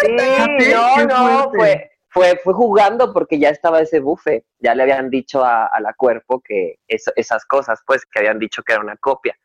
Sí, no, qué no, fue, fue, fue jugando porque ya estaba ese buffet. Ya le habían dicho a, a la cuerpo que eso- esas cosas, pues, que habían dicho que era una copia.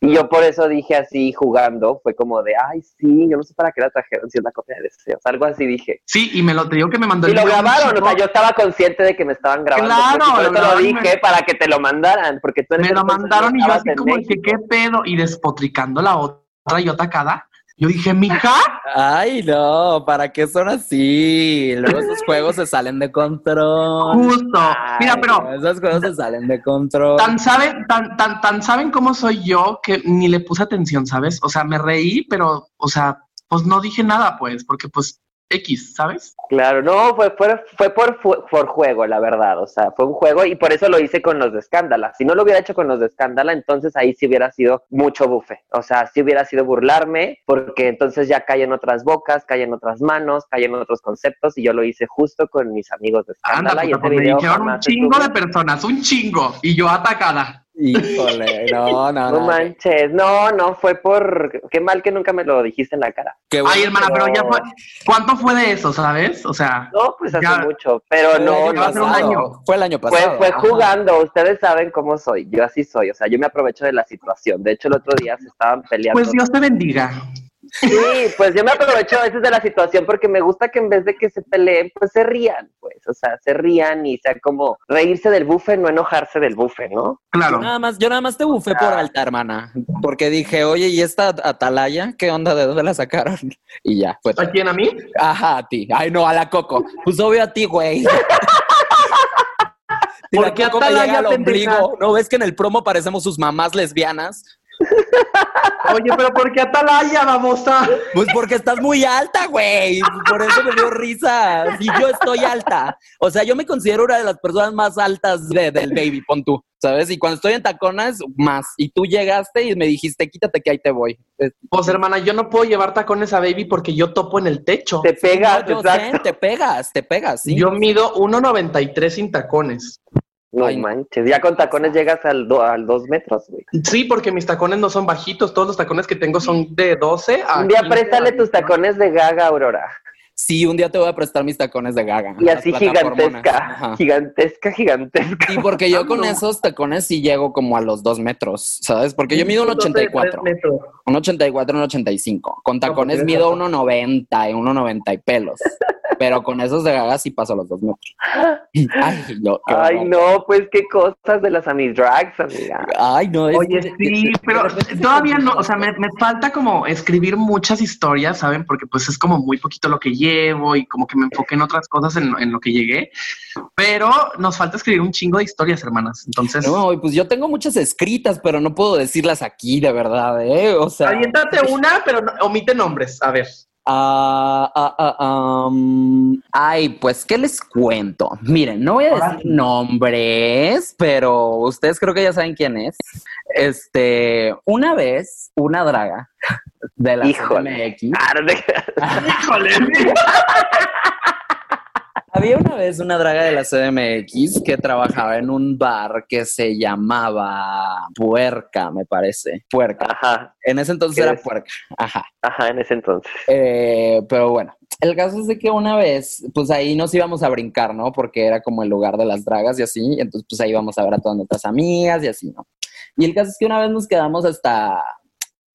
Y yo por eso dije así, jugando, fue como de, ay, sí, yo no sé para qué la trajeron, si es la copia de deseos. Algo así dije. Sí, y me lo te digo que me mandó Y lo grabaron, o sea, yo estaba consciente de que me estaban grabando. Claro, pues, y por lo dije me- para que te lo mandaran, porque tú en Me lo mandaron y yo así como México. qué pedo y despotricando la otra yo atacada. Yo dije, mija, Ay, no, ¿para qué son así? Luego esos juegos se salen de control. justo. Mira, pero Esos juegos se salen de control. tan saben, tan, tan, tan saben cómo soy yo que ni le puse atención, ¿sabes? O sea, me reí, pero, o sea, pues no dije nada, pues, porque pues X, ¿sabes? Claro, no, fue, fue, fue por, por juego, la verdad. O sea, fue un juego y por eso lo hice con los de Escándala. Si no lo hubiera hecho con los de Escándala, entonces ahí sí hubiera sido mucho bufe. O sea, sí hubiera sido burlarme, porque entonces ya caen otras bocas, caen otras manos, caen otros conceptos y yo lo hice justo con mis amigos de Anda, Escándala y puta, ese pues me video dijeron un chingo de personas, un chingo, y yo atacada. Híjole, no, no, No no. manches, no, no, fue por... Qué mal que nunca me lo dijiste en la cara. Qué bueno, Ay, hermana, pero ya fue. ¿Cuánto fue de eso, sabes? O sea, No, pues hace Ya. mucho, pero fue el no, año no, ser un año. Fue el año Fue, pasado. fue jugando, ustedes saben cómo soy, yo así soy, o sea, yo me aprovecho de la situación. De hecho, el otro día se estaban peleando. pues Dios te bendiga. Sí, pues yo me aprovecho a veces de la situación porque me gusta que en vez de que se peleen, pues se rían, pues, o sea, se rían y sea como reírse del bufe, no enojarse del bufe, ¿no? Claro. Yo nada más, yo nada más te bufé por Ah. alta, hermana. Porque dije, oye, ¿y esta atalaya? ¿Qué onda? ¿De dónde la sacaron? Y ya, pues. ¿A quién a mí? Ajá, a ti. Ay, no, a la Coco. Pues obvio a ti, güey. Si ¿Por la qué atalaya, llega al ombligo. ¿No ves que en el promo parecemos sus mamás lesbianas? Oye, pero ¿por qué Atalaya, babosa? Pues porque estás muy alta, güey. Por eso me dio risa. Si yo estoy alta. O sea, yo me considero una de las personas más altas de- del baby, pon tú, ¿sabes? Y cuando estoy en tacones, más. Y tú llegaste y me dijiste, quítate que ahí te voy. Es- Pues hermana, yo no puedo llevar tacones a baby porque yo topo en el techo. Te pegas, No, te pegas, te pegas, sí. Yo mido 1.93 sin tacones. No Ay, manches, ya con tacones llegas al, do- al dos metros, güey. Sí, porque mis tacones no son bajitos, todos los tacones que tengo son de 12 a Un día 15 préstale tus 19. tacones de gaga, Aurora. Sí, un día te voy a prestar mis tacones de gaga. Y así gigantesca, gigantesca, gigantesca. Y porque yo con No. esos tacones sí llego como a los dos metros, ¿sabes? Porque yo mido un 12 de 84. tres metros. Un 84, un 85. Con tacones pues, mido eres 1,90 y 1,90 y pelos. Pero con esos de gaga sí paso los dos metros. Ay, no. Ay, no, pues qué cosas de las amidrags, amiga. Ay, no. es Oye, que- sí, pero todavía no, o sea, me, me falta como escribir muchas historias, ¿saben? Porque pues es como muy poquito lo que llevo y como que me enfoqué en otras cosas en, en lo que llegué, pero nos falta escribir un chingo de historias, hermanas. Entonces, No, pues yo tengo muchas escritas, pero no puedo decirlas aquí, de verdad, ¿eh? O sea. aviéntate una, pero no- omite nombres, a ver. Am, ay, pues, ¿qué les cuento? Miren, no voy a decir nombres, pero ustedes creo que ya saben quién es. Este, una vez, una draga de la Híjole. Híjole, Había una vez una draga de la CDMX que trabajaba en un bar que se llamaba Puerca, me parece. Puerca. Ajá, En ese entonces ¿Qué era es? Puerca. Ajá. ajá, en ese entonces. Eh, pero bueno, el caso es de que una vez, pues ahí nos íbamos a brincar, ¿no? Porque era como el lugar de las dragas y así. Entonces, pues ahí íbamos a ver a todas nuestras amigas y así, ¿no? Y el caso es que una vez nos quedamos hasta,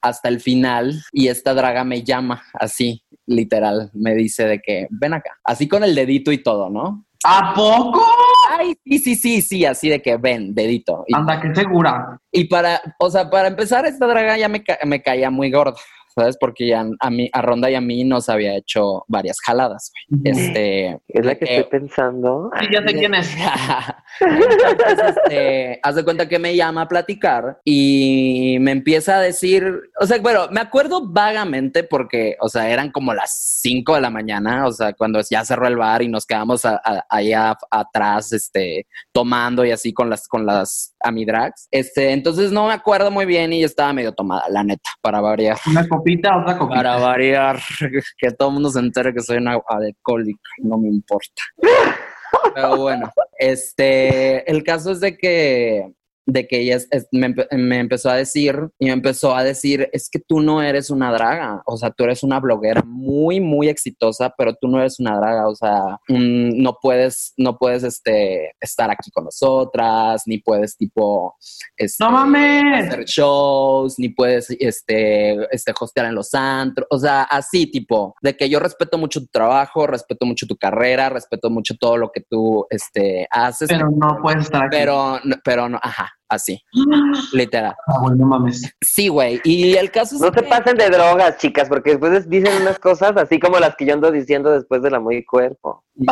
hasta el final y esta draga me llama así, literal. Me dice de que ven acá, así con el dedito y todo, ¿no? ¿A poco? Ay, sí, sí, sí, sí, así de que ven, dedito. Y, Anda, que segura. y para, o sea, para empezar, esta draga ya me, ca- me caía muy gorda, ¿sabes? Porque ya a mí, a Ronda y a mí nos había hecho varias jaladas, güey. Este. Es la que eh, estoy pensando. Sí, ya sé quién es. Entonces, este, haz de cuenta que me llama a platicar y me empieza a decir, o sea, bueno, me acuerdo vagamente porque, o sea, eran como las 5 de la mañana, o sea, cuando ya cerró el bar y nos quedamos a- a- allá atrás, este, tomando y así con las, con las amidrags. Este, entonces no me acuerdo muy bien y yo estaba medio tomada, la neta, para variar. Una copita, otra copita. Para variar, que todo el mundo se entere que soy una alcohólica, no me importa. Pero bueno, este, el caso es de que de que ella es- es- me, empe- me empezó a decir y me empezó a decir, es que tú no eres una draga, o sea, tú eres una bloguera muy, muy exitosa, pero tú no eres una draga, o sea, mm, no puedes, no puedes, este, estar aquí con nosotras, ni puedes, tipo, este, No mames. hacer shows, ni puedes, este, este, hostear en los antros, o sea, así, tipo, de que yo respeto mucho tu trabajo, respeto mucho tu carrera, respeto mucho todo lo que tú, este, haces, Pero no puedes estar aquí. pero, pero no, ajá, así, literal. Ah, no mames. Sí, güey. Y el caso es No se que- pasen de drogas, chicas, porque después dicen unas cosas así como las que yo ando diciendo después del amor y cuerpo.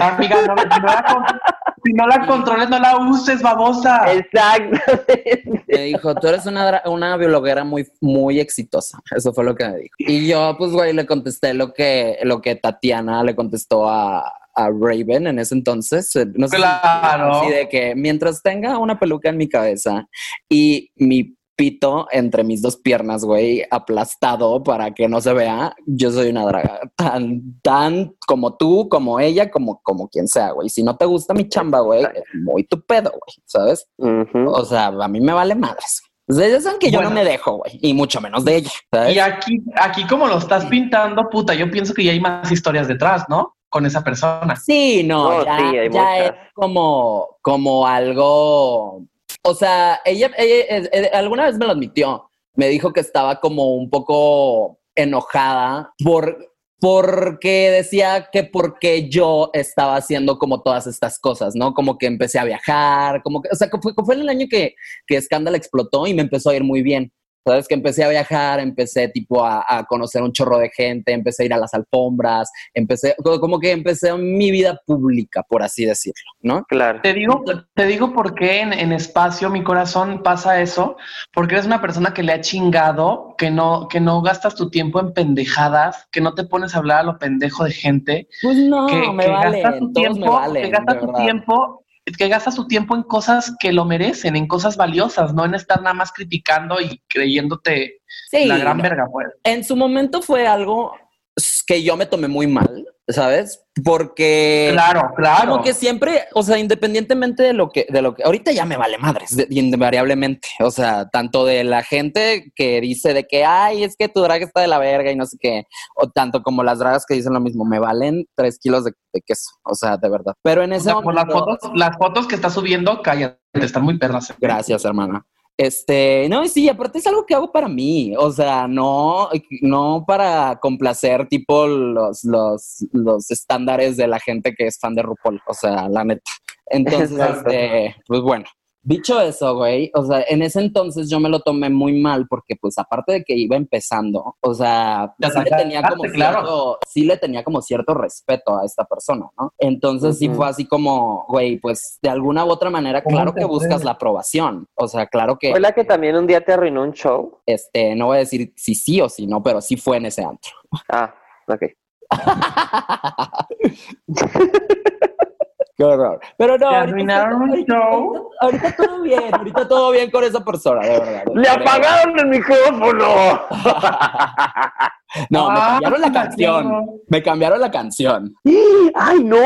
Amiga, no, si, no la, si no la controles, no la uses, babosa. Exactamente. me dijo, tú eres una, una biologuera muy, muy exitosa. Eso fue lo que me dijo. Y yo, pues, güey, le contesté lo que, lo que Tatiana le contestó a, a Raven en ese entonces. Eh, No sé si- Claro. así de que mientras tenga una peluca en mi cabeza y mi pito entre mis dos piernas, güey, aplastado para que no se vea, yo soy una draga. Tan, tan como tú, como ella, como, como quien sea, güey. Si no te gusta mi chamba, güey, es muy tu pedo, güey, ¿sabes? O sea, a mí me vale madres. Ellos saben que yo Bueno. no me dejo, güey, y mucho menos de ella. ¿sabes? Y aquí, aquí como lo estás pintando, puta, yo pienso que ya hay más historias detrás, ¿no? Con esa persona. Sí, no, No, ya, sí, ya es como, como algo. O sea, ella, ella, eh, alguna vez me lo admitió. Me dijo que estaba como un poco enojada por porque decía que porque yo estaba haciendo como todas estas cosas, ¿no? Como que empecé a viajar, como que, o sea, que fue, fue el año que, que Scandal explotó y me empezó a ir muy bien. Sabes que empecé a viajar, empecé tipo a, a conocer un chorro de gente, empecé a ir a las alfombras, empecé, co- como que empecé mi vida pública, por así decirlo, ¿no? Claro. Te digo, te digo por qué en, en espacio mi corazón pasa eso, porque eres una persona que le ha chingado, que no, que no gastas tu tiempo en pendejadas, que no te pones a hablar a lo pendejo de gente, Pues no, que, me que vale, gastas tu todos me tiempo, valen, que gastas tu tiempo, que gastas tu tiempo en cosas que lo merecen, en cosas valiosas, no en estar nada más criticando y creyéndote Sí, la gran verga, pues. en su momento fue algo que yo me tomé muy mal, ¿sabes? Porque Claro, claro. como que siempre, o sea, independientemente de lo que, de lo que, ahorita ya me vale madres, de- invariablemente, o sea, tanto de la gente que dice de que, ay, es que tu drag está de la verga y no sé qué, o tanto como las dragas que dicen lo mismo, me valen tres kilos de, de queso, o sea, de verdad. Pero en O ese sea, por las momento- fotos, las fotos que estás subiendo, cállate, están muy perras. ¿eh? Gracias, hermana. Este, no, sí, aparte es algo que hago para mí, o sea, no, no para complacer tipo los, los, los estándares de la gente que es fan de RuPaul, o sea, la neta. Entonces, este, pues bueno, dicho eso, güey, o sea, en ese entonces yo me lo tomé muy mal porque pues aparte de que iba empezando, o sea, sí le tenía como claro. cierto, sí le tenía como cierto respeto a esta persona, ¿no? Entonces sí fue así como, güey, pues de alguna u otra manera, ¿Cómo claro que buscas la aprobación. O sea, claro que, ¿Fue la que también un día te arruinó un show? este, no voy a decir si sí o si no, pero sí fue en ese antro. Ah, ok. Qué horror. Pero no, ahorita- ahorita todo bien, ahorita todo bien con esa persona, de verdad. ¡Le apagaron el micrófono! No, me Ah, cambiaron la canción. Me cambiaron la canción. ¡Ay, no!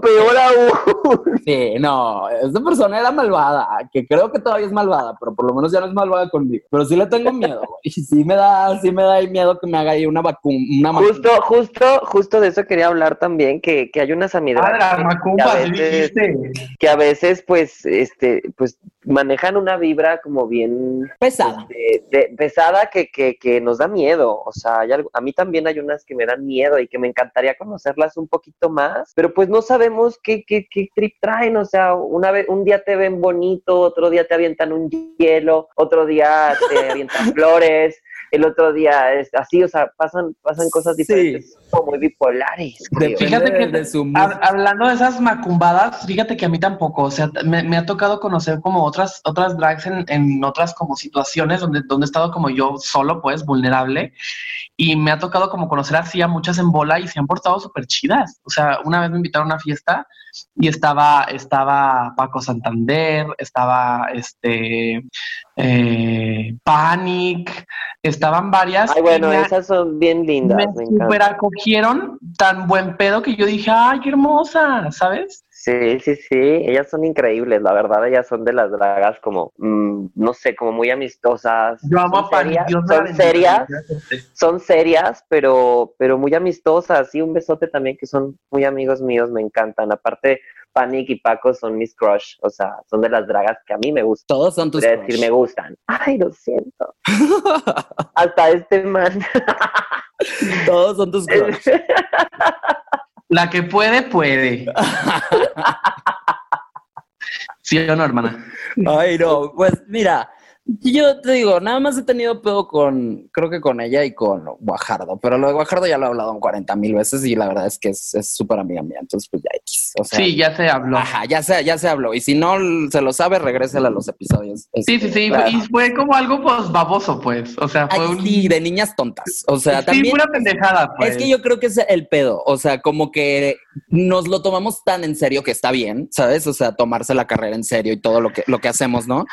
Peor aún. Sí, no, esa persona era malvada, que creo que todavía es malvada, pero por lo menos ya no es malvada conmigo. Pero sí le tengo miedo, y sí me da, sí me da ahí miedo que me haga ahí una vacuna, Justo, justo, justo de eso quería hablar también, que, que hay unas amigas Ah, las que, a sí veces, dijiste. que a veces, pues, este, pues, manejan una vibra como bien pesada. de- de- pesada que, que, que nos da miedo. O sea, a mí también hay unas que me dan miedo y que me encantaría conocerlas un poquito más, pero pues no sabemos qué, qué, qué trip traen. O sea, una vez, un día te ven bonito, otro día te avientan un hielo, otro día te avientan flores. El otro día es así, o sea, pasan, pasan cosas Sí. diferentes, como muy bipolares. creo. Fíjate que de, de su hab- hablando de esas macumbadas, fíjate que a mí tampoco, o sea, me, me ha tocado conocer como otras, otras drags en, en otras como situaciones donde, donde he estado como yo solo, pues, vulnerable, y me ha tocado como conocer así a muchas en bola y se han portado súper chidas. O sea, una vez me invitaron a una fiesta y estaba, estaba Paco Santander, estaba este eh, Panic, estaban varias. Ay, bueno, me- esas son bien lindas, me me super acogieron tan buen pedo que yo dije, ay, qué hermosa, ¿sabes? Sí, sí, sí, ellas son increíbles, la verdad, ellas son de las dragas como, mm, no sé, como muy amistosas. Yo amo son a serias, Dios son bendiga. serias, son serias, pero, pero muy amistosas. Y un besote también que son muy amigos míos, me encantan. Aparte, Panic y Paco son mis crush, o sea, son de las dragas que a mí me gustan. Todos son tus crush. decir, me gustan. Ay, lo siento. Hasta este man. Todos son tus crush. La que puede, puede. ¿Sí o no, hermana? Ay, no, pues mira, yo te digo, nada más he tenido pedo con, creo que con ella y con Guajardo, pero lo de Guajardo ya lo he hablado 40 mil veces y la verdad es que es súper amiga mía, entonces pues ya X. O sea, Sí, ya se habló. Ajá, ya se, ya se habló. Y si no se lo sabe, regrésela a los episodios. Sí, sí, sí. Claro. Y fue como algo pues baboso, pues. O sea, fue Ay, un. sí, de niñas tontas. O sea, sí, también. pura pendejada, pues. Es que yo creo que es el pedo, o sea, como que nos lo tomamos tan en serio que está bien, ¿sabes? O sea, tomarse la carrera en serio y todo lo que, lo que hacemos, ¿no?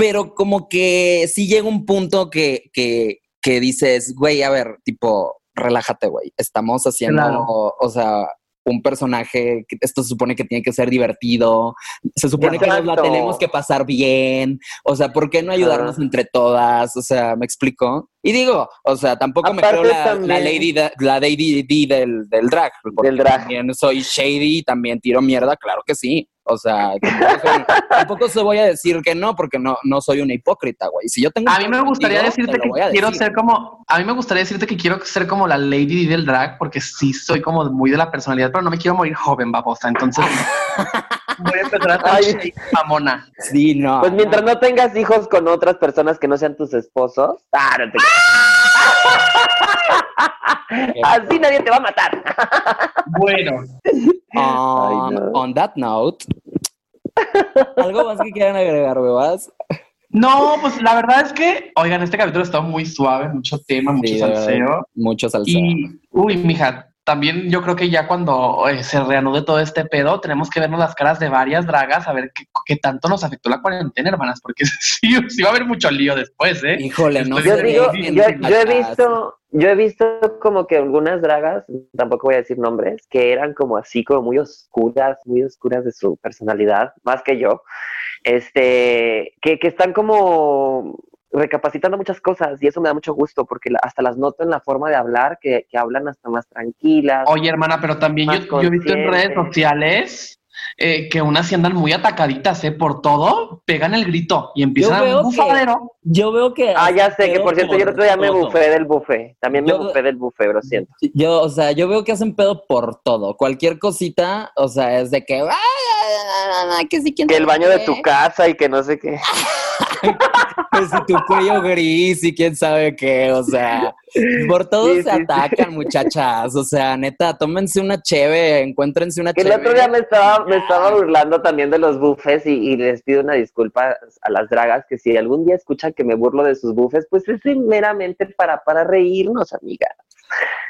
Pero como que sí llega un punto que, que, que dices, güey, a ver, tipo, relájate, güey, estamos haciendo, Claro. o sea, un personaje, que esto se supone que tiene que ser divertido, se supone que nos la tenemos que pasar bien, o sea, ¿por qué no ayudarnos entre todas? O sea, ¿me explico? Y digo, o sea, tampoco me creo la, la Lady, da- la Lady D del, del drag. porque Del drag. También soy shady y también tiro mierda, claro que sí. O sea, tampoco, soy- tampoco se voy a decir que no, porque no, no soy una hipócrita, güey. Si yo tengo A mí me gustaría contigo, decirte que quiero decir. ser como, a mí me gustaría decirte que quiero ser como la Lady del drag, porque sí soy como muy de la personalidad, pero no me quiero morir joven, babosa. Entonces voy a empezar a shady, mamona. Sí, no. Pues mientras no tengas hijos con otras personas que no sean tus esposos, ah, no te- así nadie te va a matar. Bueno, On, Ay, no. on that note, ¿algo más que quieran agregar, bebas? no, pues la verdad es que, oigan, este capítulo está muy suave, mucho tema, mucho Sí, salseo. Mucho salseo. Y, uy, mija, también yo creo que ya cuando eh, se reanude todo este pedo, tenemos que vernos las caras de varias dragas a ver qué, qué tanto nos afectó la cuarentena, hermanas, porque sí, sí va a haber mucho lío después, ¿eh? Híjole, no Yo digo, yo, he visto, yo he visto como que algunas dragas, tampoco voy a decir nombres, que eran como así, como muy oscuras, muy oscuras de su personalidad, más que yo, este, que, que están como recapacitando muchas cosas y eso me da mucho gusto porque hasta las noto en la forma de hablar, que, que hablan hasta más tranquilas. Oye, hermana, pero también yo, yo he visto en redes sociales eh, que unas andan muy atacaditas, ¿eh? Por todo, pegan el grito y empiezan veo a un que- bufadero. Yo veo que. Ah, ya sé, que por cierto, yo el otro día me bufé del buffet, también me Yo- bufé del buffet, lo siento. Yo, o sea, yo veo que hacen pedo por todo. Cualquier cosita, o sea, es de que. "Ay, ay, ay, ay, que sí, Que el baño de qué". tu casa y que no sé qué. Que si tu cuello gris y quién sabe qué, o sea, por todo Sí, se sí, sí. atacan, muchachas. O sea, neta, tómense una cheve, encuéntrense una Que el otro día me estaba, me estaba burlando también de los buffets y, y les pido una disculpa a las dragas que si algún día escuchan que me burlo de sus buffets, pues es meramente para, para reírnos, amiga.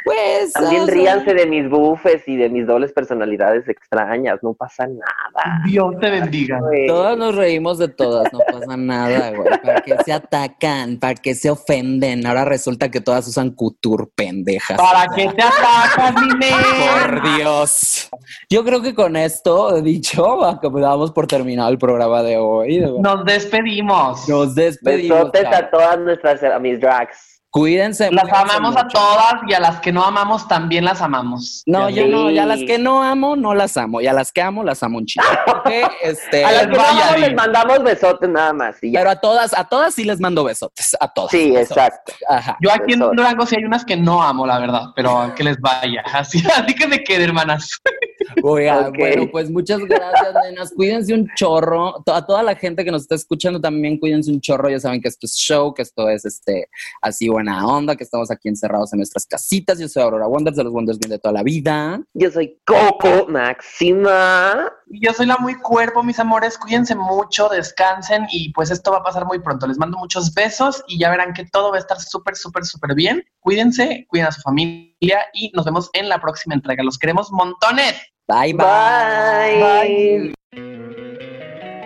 Pues, También o sea, ríanse de mis buffets y de mis dobles personalidades extrañas, no pasa nada. Dios te bendiga. güey. Todas nos reímos de todas, no pasa nada, güey. ¿Para qué se atacan? ¿Para qué se ofenden? Ahora resulta que todas usan couture, pendejas. ¿Para qué te atacas, mi Por Dios. Yo creo que con esto dicho, damos por terminado el programa de hoy. Nos despedimos. Nos despedimos. Besotes a todas nuestras, a mis drags. Cuídense. Las amamos a todas y a las que no amamos también las amamos. No, yo no, y a las que no amo, no las amo. Y a las que amo, las amo un chico. Porque, este, A las que no Di. les mandamos besotes nada más. y ya. pero a todas, a todas sí les mando besotes. A todas. Sí, Besotes. exacto. Ajá. Yo aquí en Eso. Durango sí hay unas que no amo, la verdad, pero que les vaya. Así, así que se quede, hermanas. Oiga, bueno, pues muchas gracias, nenas. Cuídense un chorro. A toda la gente que nos está escuchando también, cuídense un chorro. Ya saben que esto es show, que esto es este así buena onda, que estamos aquí encerrados en nuestras casitas. Yo soy Aurora Wonders de los Wonders Bien de toda la vida. Yo soy Coco Máxima. Y Yo soy la muy cuerpo, mis amores. Cuídense mucho, descansen y pues esto va a pasar muy pronto. Les mando muchos besos y ya verán que todo va a estar súper, súper, súper bien. Cuídense, cuiden a su familia y nos vemos en la próxima entrega. Los queremos montones. Bye, bye. Bye.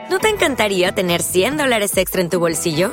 ¿No te encantaría tener 100 dólares extra en tu bolsillo?